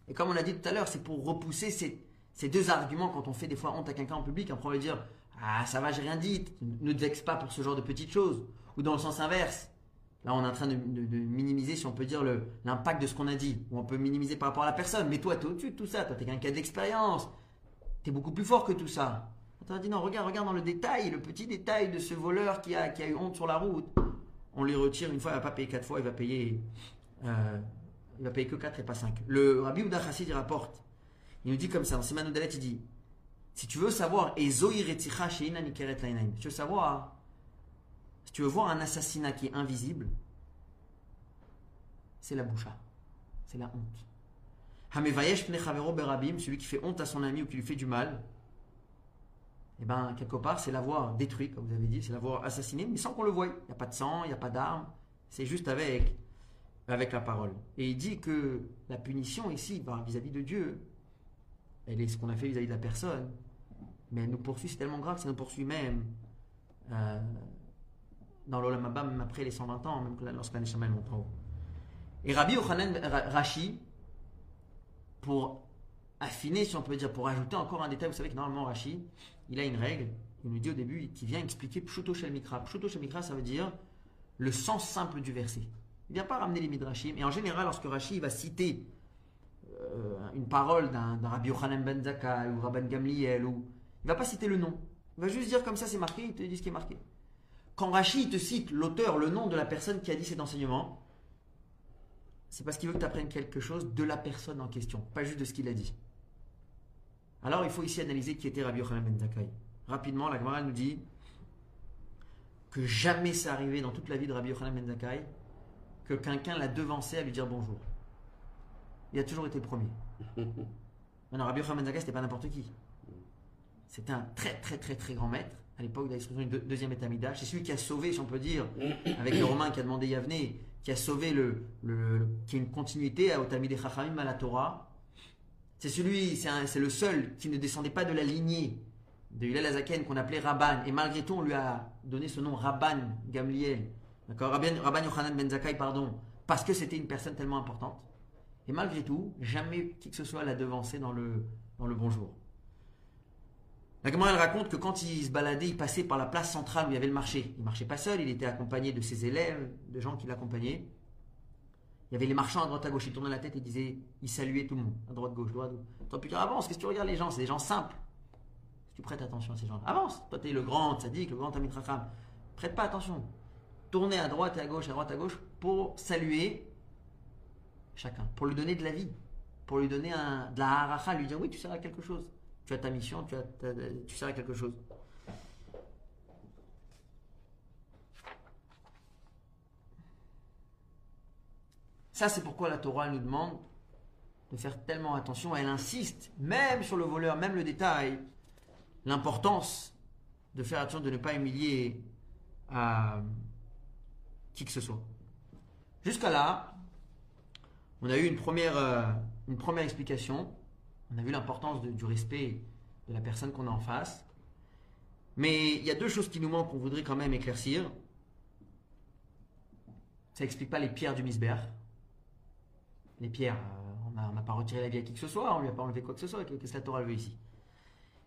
Et comme on l'a dit tout à l'heure, c'est pour repousser ces, ces deux arguments quand on fait des fois honte à quelqu'un en public. On va lui dire Ah, ça va, j'ai rien dit, ne te vexe pas pour ce genre de petites choses. Ou dans le sens inverse. Là, on est en train de, minimiser, si on peut dire, l'impact de ce qu'on a dit. Ou on peut minimiser par rapport à la personne. Mais toi, tu es au-dessus de tout ça. Toi, tu es quelqu'un qui a de l'expérience. Tu es beaucoup plus fort que tout ça. On dit non, regarde, regarde dans le détail, le petit détail de ce voleur qui a, qui a eu honte sur la route. On lui retire une fois, il va pas payer quatre fois, il va payer, euh, il va payer que quatre et pas cinq. Le Rabbi Ouda Chassid il rapporte, il nous dit comme ça, dans Siman il dit, si tu veux savoir, tu veux savoir, si tu veux voir un assassinat qui est invisible, c'est la boucha, c'est la honte. Hamevayesh Pnei Chavero Berabim, celui qui fait honte à son ami ou qui lui fait du mal, et ben quelque part c'est l'avoir détruit, comme vous avez dit, c'est l'avoir assassiné, mais sans qu'on le voie. Il n'y a pas de sang, il n'y a pas d'armes, c'est juste avec, avec la parole. Et il dit que la punition ici, ben, vis-à-vis de Dieu, elle est ce qu'on a fait vis-à-vis de la personne, mais elle nous poursuit, c'est tellement grave ça nous poursuit même euh, dans l'Olam Abba, même après les 120 ans, même lorsque la Neshama monte en haut. Et Rabbi Yochanan Ra- Rashi, pour affiner, si on peut dire, pour ajouter encore un détail, vous savez que normalement Rashi, il a une règle, il nous dit au début, qui vient expliquer Pshuto Shel Mikra. Pshuto Shel Mikra, ça veut dire le sens simple du verset. Il ne vient pas ramener les midrashim. Et en général, lorsque Rashi va citer euh, une parole d'un Rabbi Yochanan ben Zakkai ou Rabban Gamliel, ou, il va pas citer le nom. Il va juste dire comme ça, c'est marqué, il te dit ce qui est marqué. Quand Rashi te cite l'auteur, le nom de la personne qui a dit cet enseignement, c'est parce qu'il veut que tu apprennes quelque chose de la personne en question, pas juste de ce qu'il a dit. Alors il faut ici analyser qui était Rabbi Yochanan ben Zakkai. Rapidement, la Gemara nous dit que jamais c'est arrivé dans toute la vie de Rabbi Yochanan ben Zakkai que quelqu'un l'a devancé à lui dire bonjour. Il a toujours été le premier. Maintenant, Rabbi Yochanan ben Zakkai, c'était pas n'importe qui. C'était un très très très très grand maître à l'époque de la destruction du deux- deuxième État C'est celui qui a sauvé, si on peut dire, avec le Romain qui a demandé Yavne, qui a sauvé le, le- qui a une continuité au Talmud Chachamim à la Torah. C'est celui, c'est le seul qui ne descendait pas de la lignée de Hillel Azaken qu'on appelait Rabban. Et malgré tout, on lui a donné ce nom Rabban Gamliel. D'accord? Rabban, Rabban Yochanan Ben Zakkai, pardon. Parce que c'était une personne tellement importante. Et malgré tout, jamais qui que ce soit l'a devancé dans le, dans le bonjour. La Gemara elle raconte que quand il se baladait, il passait par la place centrale où il y avait le marché. Il marchait pas seul, il était accompagné de ses élèves, de gens qui l'accompagnaient. Il y avait les marchands à droite à gauche, il tournait la tête et disait, il saluait tout le monde, à droite, gauche, droite, gauche. Toi, plus avance, qu'est-ce que tu regardes les gens? C'est des gens simples. Si tu prêtes attention à ces gens-là, avance. Toi, tu es le grand tzaddik, le grand Tamit Racham. Prête pas attention. Tournez à droite et à gauche, à droite, à gauche, pour saluer chacun, pour lui donner de la vie, pour lui donner un, de la haracha, lui dire, oui, tu sers à quelque chose. Tu as ta mission, tu, as tu sers à quelque chose. Ça, c'est pourquoi la Torah nous demande de faire tellement attention. Elle insiste, même sur le voleur, même le détail, l'importance de faire attention de ne pas humilier à qui que ce soit. Jusqu'à là, on a eu une première, euh, une première explication. On a vu l'importance du respect de la personne qu'on a en face. Mais il y a deux choses qui nous manquent qu'on voudrait quand même éclaircir. Ça explique pas les pierres du misbère. Les pierres, euh, on n'a pas retiré la vie à qui que ce soit, on lui a pas enlevé quoi que ce soit. Qu'est-ce que la Torah veut ici?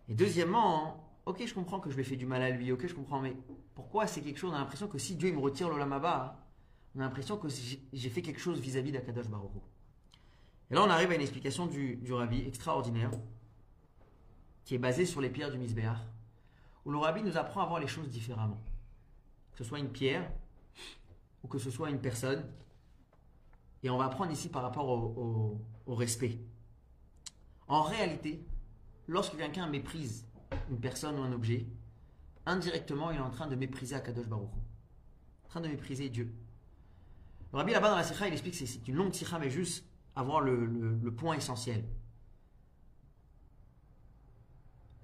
Et deuxièmement, ok, je comprends que je lui ai fait du mal à lui, ok, je comprends, mais pourquoi c'est quelque chose, on a l'impression que si Dieu me retire l'olamaba, on a l'impression que j'ai fait quelque chose vis-à-vis d'Akadosh Baruch. Et là, on arrive à une explication du, rabbi extraordinaire, qui est basée sur les pierres du Misbéach, où le rabbi nous apprend à voir les choses différemment. Que ce soit une pierre, ou que ce soit une personne. Et on va apprendre ici par rapport au, respect. En réalité, lorsque quelqu'un méprise une personne ou un objet, indirectement, il est en train de mépriser Akadosh Baruch. En train de mépriser Dieu. Le rabbi là-bas dans la Sikha, il explique que c'est une longue Sikha, mais juste avoir le, point essentiel.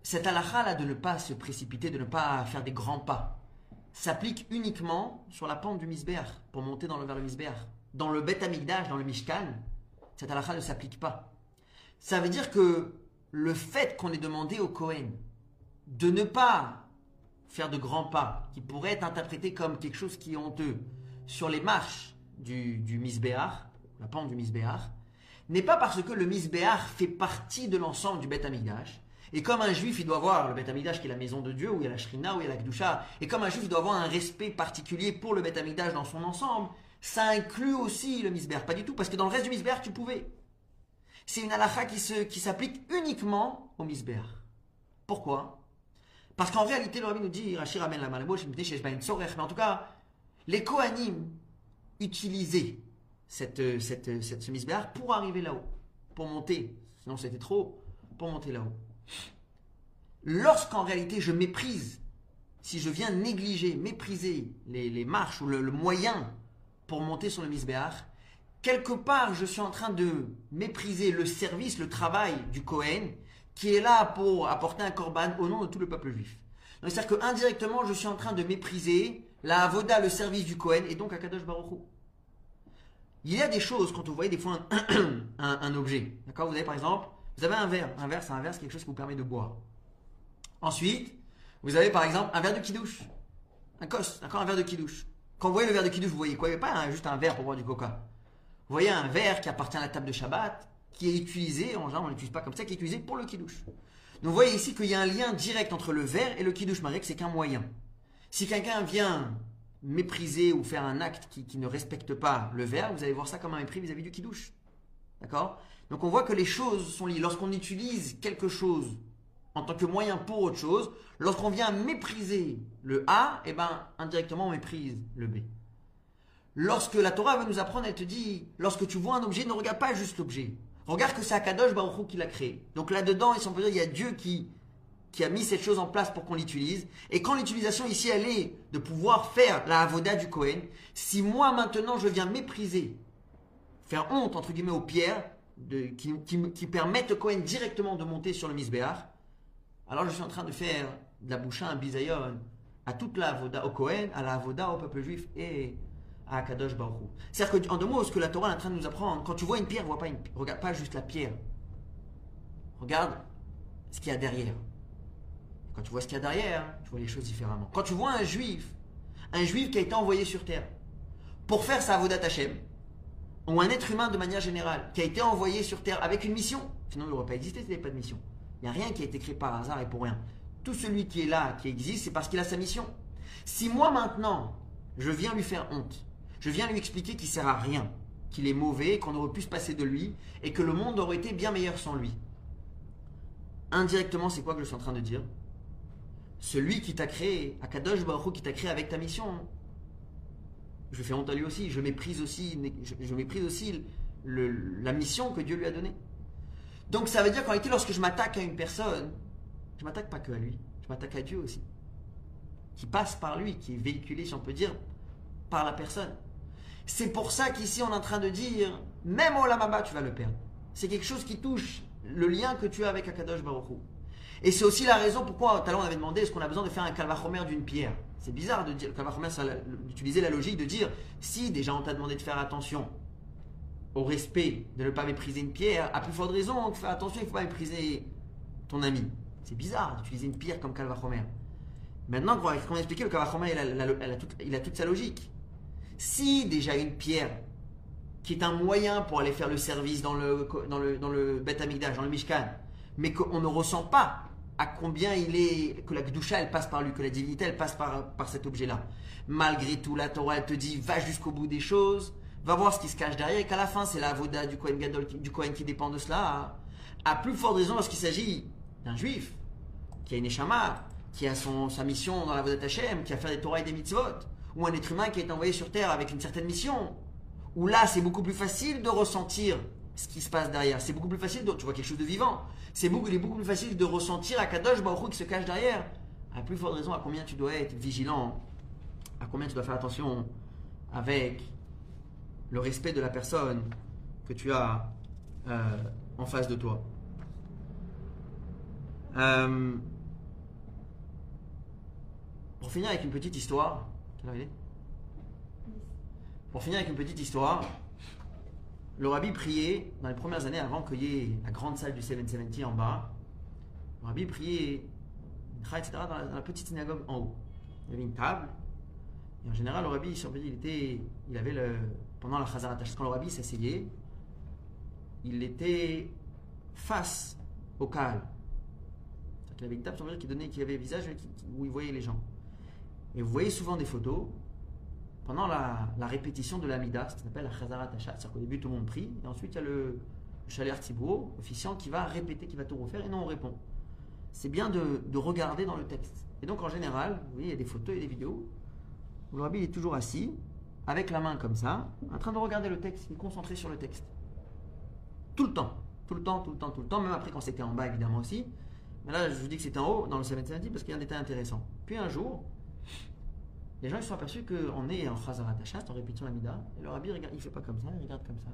Cette halakha là de ne pas se précipiter, de ne pas faire des grands pas, s'applique uniquement sur la pente du Misbeach, pour monter dans le, vers le Misbeach. Dans le Bet Amigdash, dans le Mishkan, cette halakha ne s'applique pas. Ça veut dire que le fait qu'on ait demandé au Kohen de ne pas faire de grands pas, qui pourraient être interprétés comme quelque chose qui est honteux, sur les marches du, du Misbéach, la pente du Misbéach, n'est pas parce que le Misbéach fait partie de l'ensemble du Beth Amikdash. Et comme un juif, il doit voir le Beth Amikdash qui est la maison de Dieu, où il y a la Shrina, où il y a la Kedusha, et comme un juif, doit avoir un respect particulier pour le Beth Amikdash dans son ensemble, ça inclut aussi le Misbéach. Pas du tout, parce que dans le reste du Misbéach, tu pouvais. C'est une halakha qui, se, qui s'applique uniquement au Misbéach. Pourquoi? Parce qu'en réalité, le Rabbi nous dit, Rachir amène la mais en tout cas, les Kohanim utilisaient cette, cette, cette, ce misbéach pour arriver là-haut, pour monter, sinon c'était trop, pour monter là-haut. Lorsqu'en réalité je méprise, si je viens négliger, mépriser les, les marches ou le, moyen pour monter sur le misbéach, quelque part je suis en train de mépriser le service, le travail du Kohen, qui est là pour apporter un korban au nom de tout le peuple juif. C'est-à-dire que indirectement je suis en train de mépriser la avoda, le service du Kohen, et donc Akadosh Baruch Hu. Il y a des choses, quand vous voyez des fois un, objet, d'accord? Vous avez par exemple, vous avez un verre. Un verre, c'est un verre, c'est quelque chose qui vous permet de boire. Ensuite, vous avez par exemple un verre de kidouche. Un cos, d'accord? Un verre de kidouche. Quand vous voyez le verre de kidouche, vous voyez quoi? Vous voyez pas juste un verre pour boire du coca. Vous voyez un verre qui appartient à la table de Shabbat, qui est utilisé, en général on l'utilise pas comme ça, qui est utilisé pour le kidouche. Donc vous voyez ici qu'il y a un lien direct entre le verre et le kidouche, malgré que c'est qu'un moyen. Si quelqu'un vient mépriser ou faire un acte qui, qui, ne respecte pas le verre, vous allez voir ça comme un mépris vis-à-vis du kidouche. D'accord? Donc on voit que les choses sont liées. Lorsqu'on utilise quelque chose en tant que moyen pour autre chose, lorsqu'on vient mépriser le A, eh ben, indirectement on méprise le B. Lorsque la Torah veut nous apprendre, elle te dit, lorsque tu vois un objet, ne regarde pas juste l'objet. Regarde que c'est Akadosh Baruch qui l'a créé. Donc là-dedans, il y a Dieu qui, qui a mis cette chose en place pour qu'on l'utilise. Et quand l'utilisation ici, elle est de pouvoir faire la avoda du Kohen, si moi maintenant je viens mépriser, faire honte entre guillemets aux pierres qui, permettent au Kohen directement de monter sur le Misbéach, alors je suis en train de faire de la boucha un bisayon à toute la avoda au Kohen, à la avoda au peuple juif et à Akadosh Baruch. C'est-à-dire qu'en deux mots, ce que la Torah est en train de nous apprendre, quand tu vois une pierre, vois pas une, regarde pas juste la pierre. Regarde ce qu'il y a derrière. Quand tu vois ce qu'il y a derrière, tu vois les choses différemment. Quand tu vois un juif, un juif qui a été envoyé sur terre pour faire sa avodat Hashem, ou un être humain de manière générale qui a été envoyé sur terre avec une mission, sinon il n'aurait pas existé s'il n'y avait pas de mission. Il n'y a rien qui a été créé par hasard et pour rien. Tout celui qui est là, qui existe, c'est parce qu'il a sa mission. Si moi maintenant, je viens lui faire honte, je viens lui expliquer qu'il sert à rien, qu'il est mauvais, qu'on aurait pu se passer de lui, et que le monde aurait été bien meilleur sans lui. Indirectement, c'est quoi que je suis en train de dire? Celui qui t'a créé, Akadosh Baruch qui t'a créé avec ta mission, je fais honte à lui aussi, je méprise aussi, méprise aussi la mission que Dieu lui a donnée. Donc ça veut dire qu'en réalité, lorsque je m'attaque à une personne, je m'attaque pas que à lui, je m'attaque à Dieu aussi, qui passe par lui, qui est véhiculé, si on peut dire, par la personne. C'est pour ça qu'ici on est en train de dire, même au Lamaba, tu vas le perdre. C'est quelque chose qui touche le lien que tu as avec Akadosh Baruch et c'est aussi la raison pourquoi, tout à l'heure, on avait demandé est-ce qu'on a besoin de faire un calvachomer d'une pierre? C'est bizarre de dire, calvachomer, d'utiliser la logique de dire si déjà on t'a demandé de faire attention au respect, de ne pas mépriser une pierre, à plus forte raison, de faire attention, il ne faut pas mépriser ton ami. C'est bizarre d'utiliser une pierre comme calvachomer. Maintenant, comme on a expliqué, le calvachomer, il a, il, a, toute, sa logique? Si déjà une pierre qui est un moyen pour aller faire le service dans le, dans le, dans le Beth Amikdash, dans le Mishkan, mais qu'on ne ressent pas à combien il est, que la Gdusha elle passe par lui, que la divinité elle passe par, par cet objet-là. Malgré tout, la Torah elle te dit va jusqu'au bout des choses, va voir ce qui se cache derrière, et qu'à la fin c'est la voda du Kohen Gadol, du Kohen qui dépend de cela. À plus forte raison lorsqu'il s'agit d'un juif, qui a une échama, qui a son, sa mission dans la voda Hashem, qui a fait des Torah et des mitzvot, ou un être humain qui est envoyé sur terre avec une certaine mission, où là c'est beaucoup plus facile de ressentir ce qui se passe derrière. C'est beaucoup plus facile, de, tu vois quelque chose de vivant. C'est beaucoup, il est beaucoup plus facile de ressentir à Kadosh Baruch qui se cache derrière. à plus forte raison à combien tu dois être vigilant, à combien tu dois faire attention avec le respect de la personne que tu as euh, en face de toi. Euh, pour finir avec une petite histoire, quelle est Pour finir avec une petite histoire, le rabbi priait dans les premières années avant qu'il y ait la grande salle du 770 en bas. Le rabbi priait, dans la, petite synagogue en haut. Il y avait une table. Et en général, le rabbi, il était, il avait le, pendant la Chazarat quand le rabbi s'asseyait, il était face au Kaal. Il avait une table qui donnait, qui avait un visage où il voyait les gens. Et vous voyez souvent des photos pendant la, répétition de l'Amida, ce qu'on appelle la Chazarat Tashat. C'est-à-dire qu'au début, tout le monde prie, et ensuite, il y a le, le Chaler officiant, qui va répéter, qui va tout refaire, et non, on répond. C'est bien de, de, regarder dans le texte. Et donc, en général, vous voyez, il y a des photos et des vidéos où le rabbi est toujours assis, avec la main comme ça, en train de regarder le texte, il est concentré sur le texte. Tout le temps. Tout le temps, tout le temps, tout le temps, même après quand c'était en bas évidemment aussi. Mais là, je vous dis que c'était en haut dans le 770 parce qu'il y a un détail intéressant. Puis un jour, les gens ils sont aperçus qu'on est en ratachat, en répétition la mida, et le rabbi regarde, il fait pas comme ça, il regarde comme ça,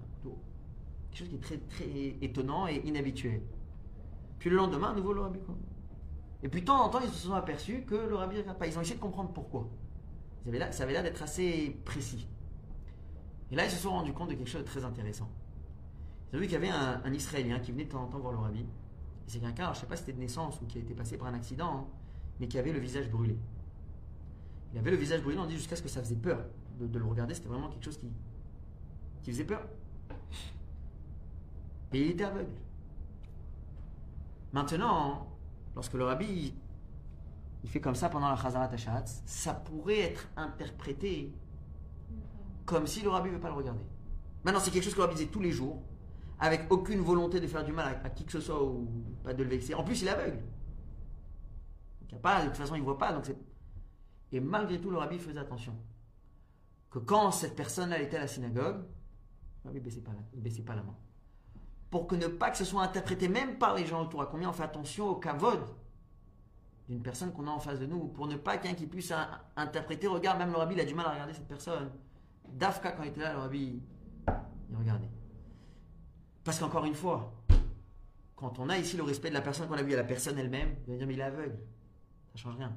Quelque chose qui est très, très étonnant et inhabituel. Puis le lendemain, à nouveau le rabbi. Et puis de temps en temps, ils se sont aperçus que le rabbi regarde pas. Ils ont essayé de comprendre pourquoi. Ça avait l'air d'être assez précis. Et là, ils se sont rendus compte de quelque chose de très intéressant. Ils ont vu qu'il y avait un, Israélien qui venait de temps en temps voir le rabbi. C'est quelqu'un, je ne sais pas si c'était de naissance ou qui a été passé par un accident, hein, mais qui avait le visage brûlé. Il avait le visage brûlé, on dit jusqu'à ce que ça faisait peur de, le regarder. C'était vraiment quelque chose qui, qui faisait peur. Et il était aveugle. Maintenant, lorsque le rabbi il fait comme ça pendant la Chazarat Hashatz, ça pourrait être interprété comme si le rabbi ne veut pas le regarder. Maintenant, c'est quelque chose que le rabbi disait tous les jours, avec aucune volonté de faire du mal à, qui que ce soit ou pas de le vexer. En plus, il est aveugle. Donc, il a pas, de toute façon, il ne voit pas. Donc Et malgré tout, le rabbi faisait attention. Que quand cette personne-là était à la synagogue, le ne baissait, pas la, main. Pour que ne pas que ce soit interprété même par les gens autour. À combien on fait attention au kavod d'une personne qu'on a en face de nous, pour ne pas qu'un qui puisse interpréter, regarde, même le rabbi, a du mal à regarder cette personne. Dafka, quand il était là, le rabbi, il regardait. Parce qu'encore une fois, quand on a ici le respect de la personne qu'on a vue à la personne elle-même, il va dire, mais il est aveugle. Ça change rien.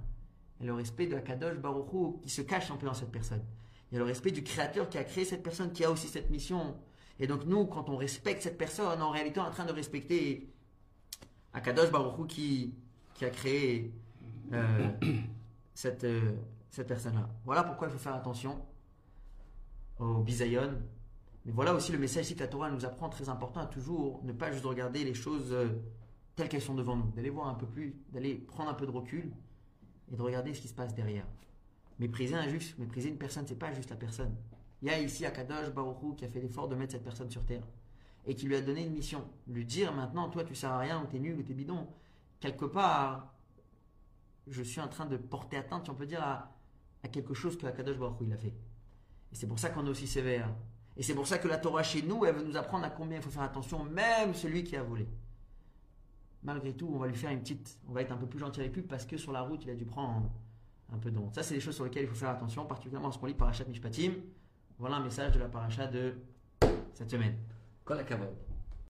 Et le respect de Kadosh Baruchou qui se cache un peu dans cette personne. Il y a le respect du créateur qui a créé cette personne, qui a aussi cette mission. Et donc nous, quand on respecte cette personne, en réalité, on est en train de respecter Akadosh Baruchou qui, qui a créé euh, cette, euh, cette personne-là. Voilà pourquoi il faut faire attention au bisayon. Mais voilà aussi le message que la Torah nous apprend, très important, à toujours ne pas juste regarder les choses euh, telles qu'elles sont devant nous, d'aller voir un peu plus, d'aller prendre un peu de recul et de regarder ce qui se passe derrière. Mépriser un juif, mépriser une personne, c'est pas juste la personne. Il y a ici Akadosh Baruchou qui a fait l'effort de mettre cette personne sur terre et qui lui a donné une mission. Lui dire maintenant, toi tu sers à rien, ou t'es nul, ou t'es bidon quelque part, je suis en train de porter atteinte, si on peut dire, à, quelque chose que Akadosh Baruch il a fait. Et c'est pour ça qu'on est aussi sévère. Et c'est pour ça que la Torah chez nous, elle veut nous apprendre à combien il faut faire attention, même celui qui a volé. Malgré tout, on va lui faire une petite, on va être un peu plus gentil avec lui parce que sur la route, il a dû prendre un peu d'onde. Ça, c'est des choses sur lesquelles il faut faire attention, particulièrement lorsqu'on lit Parashat Mishpatim. Voilà un message de la Parashat de cette semaine. Kol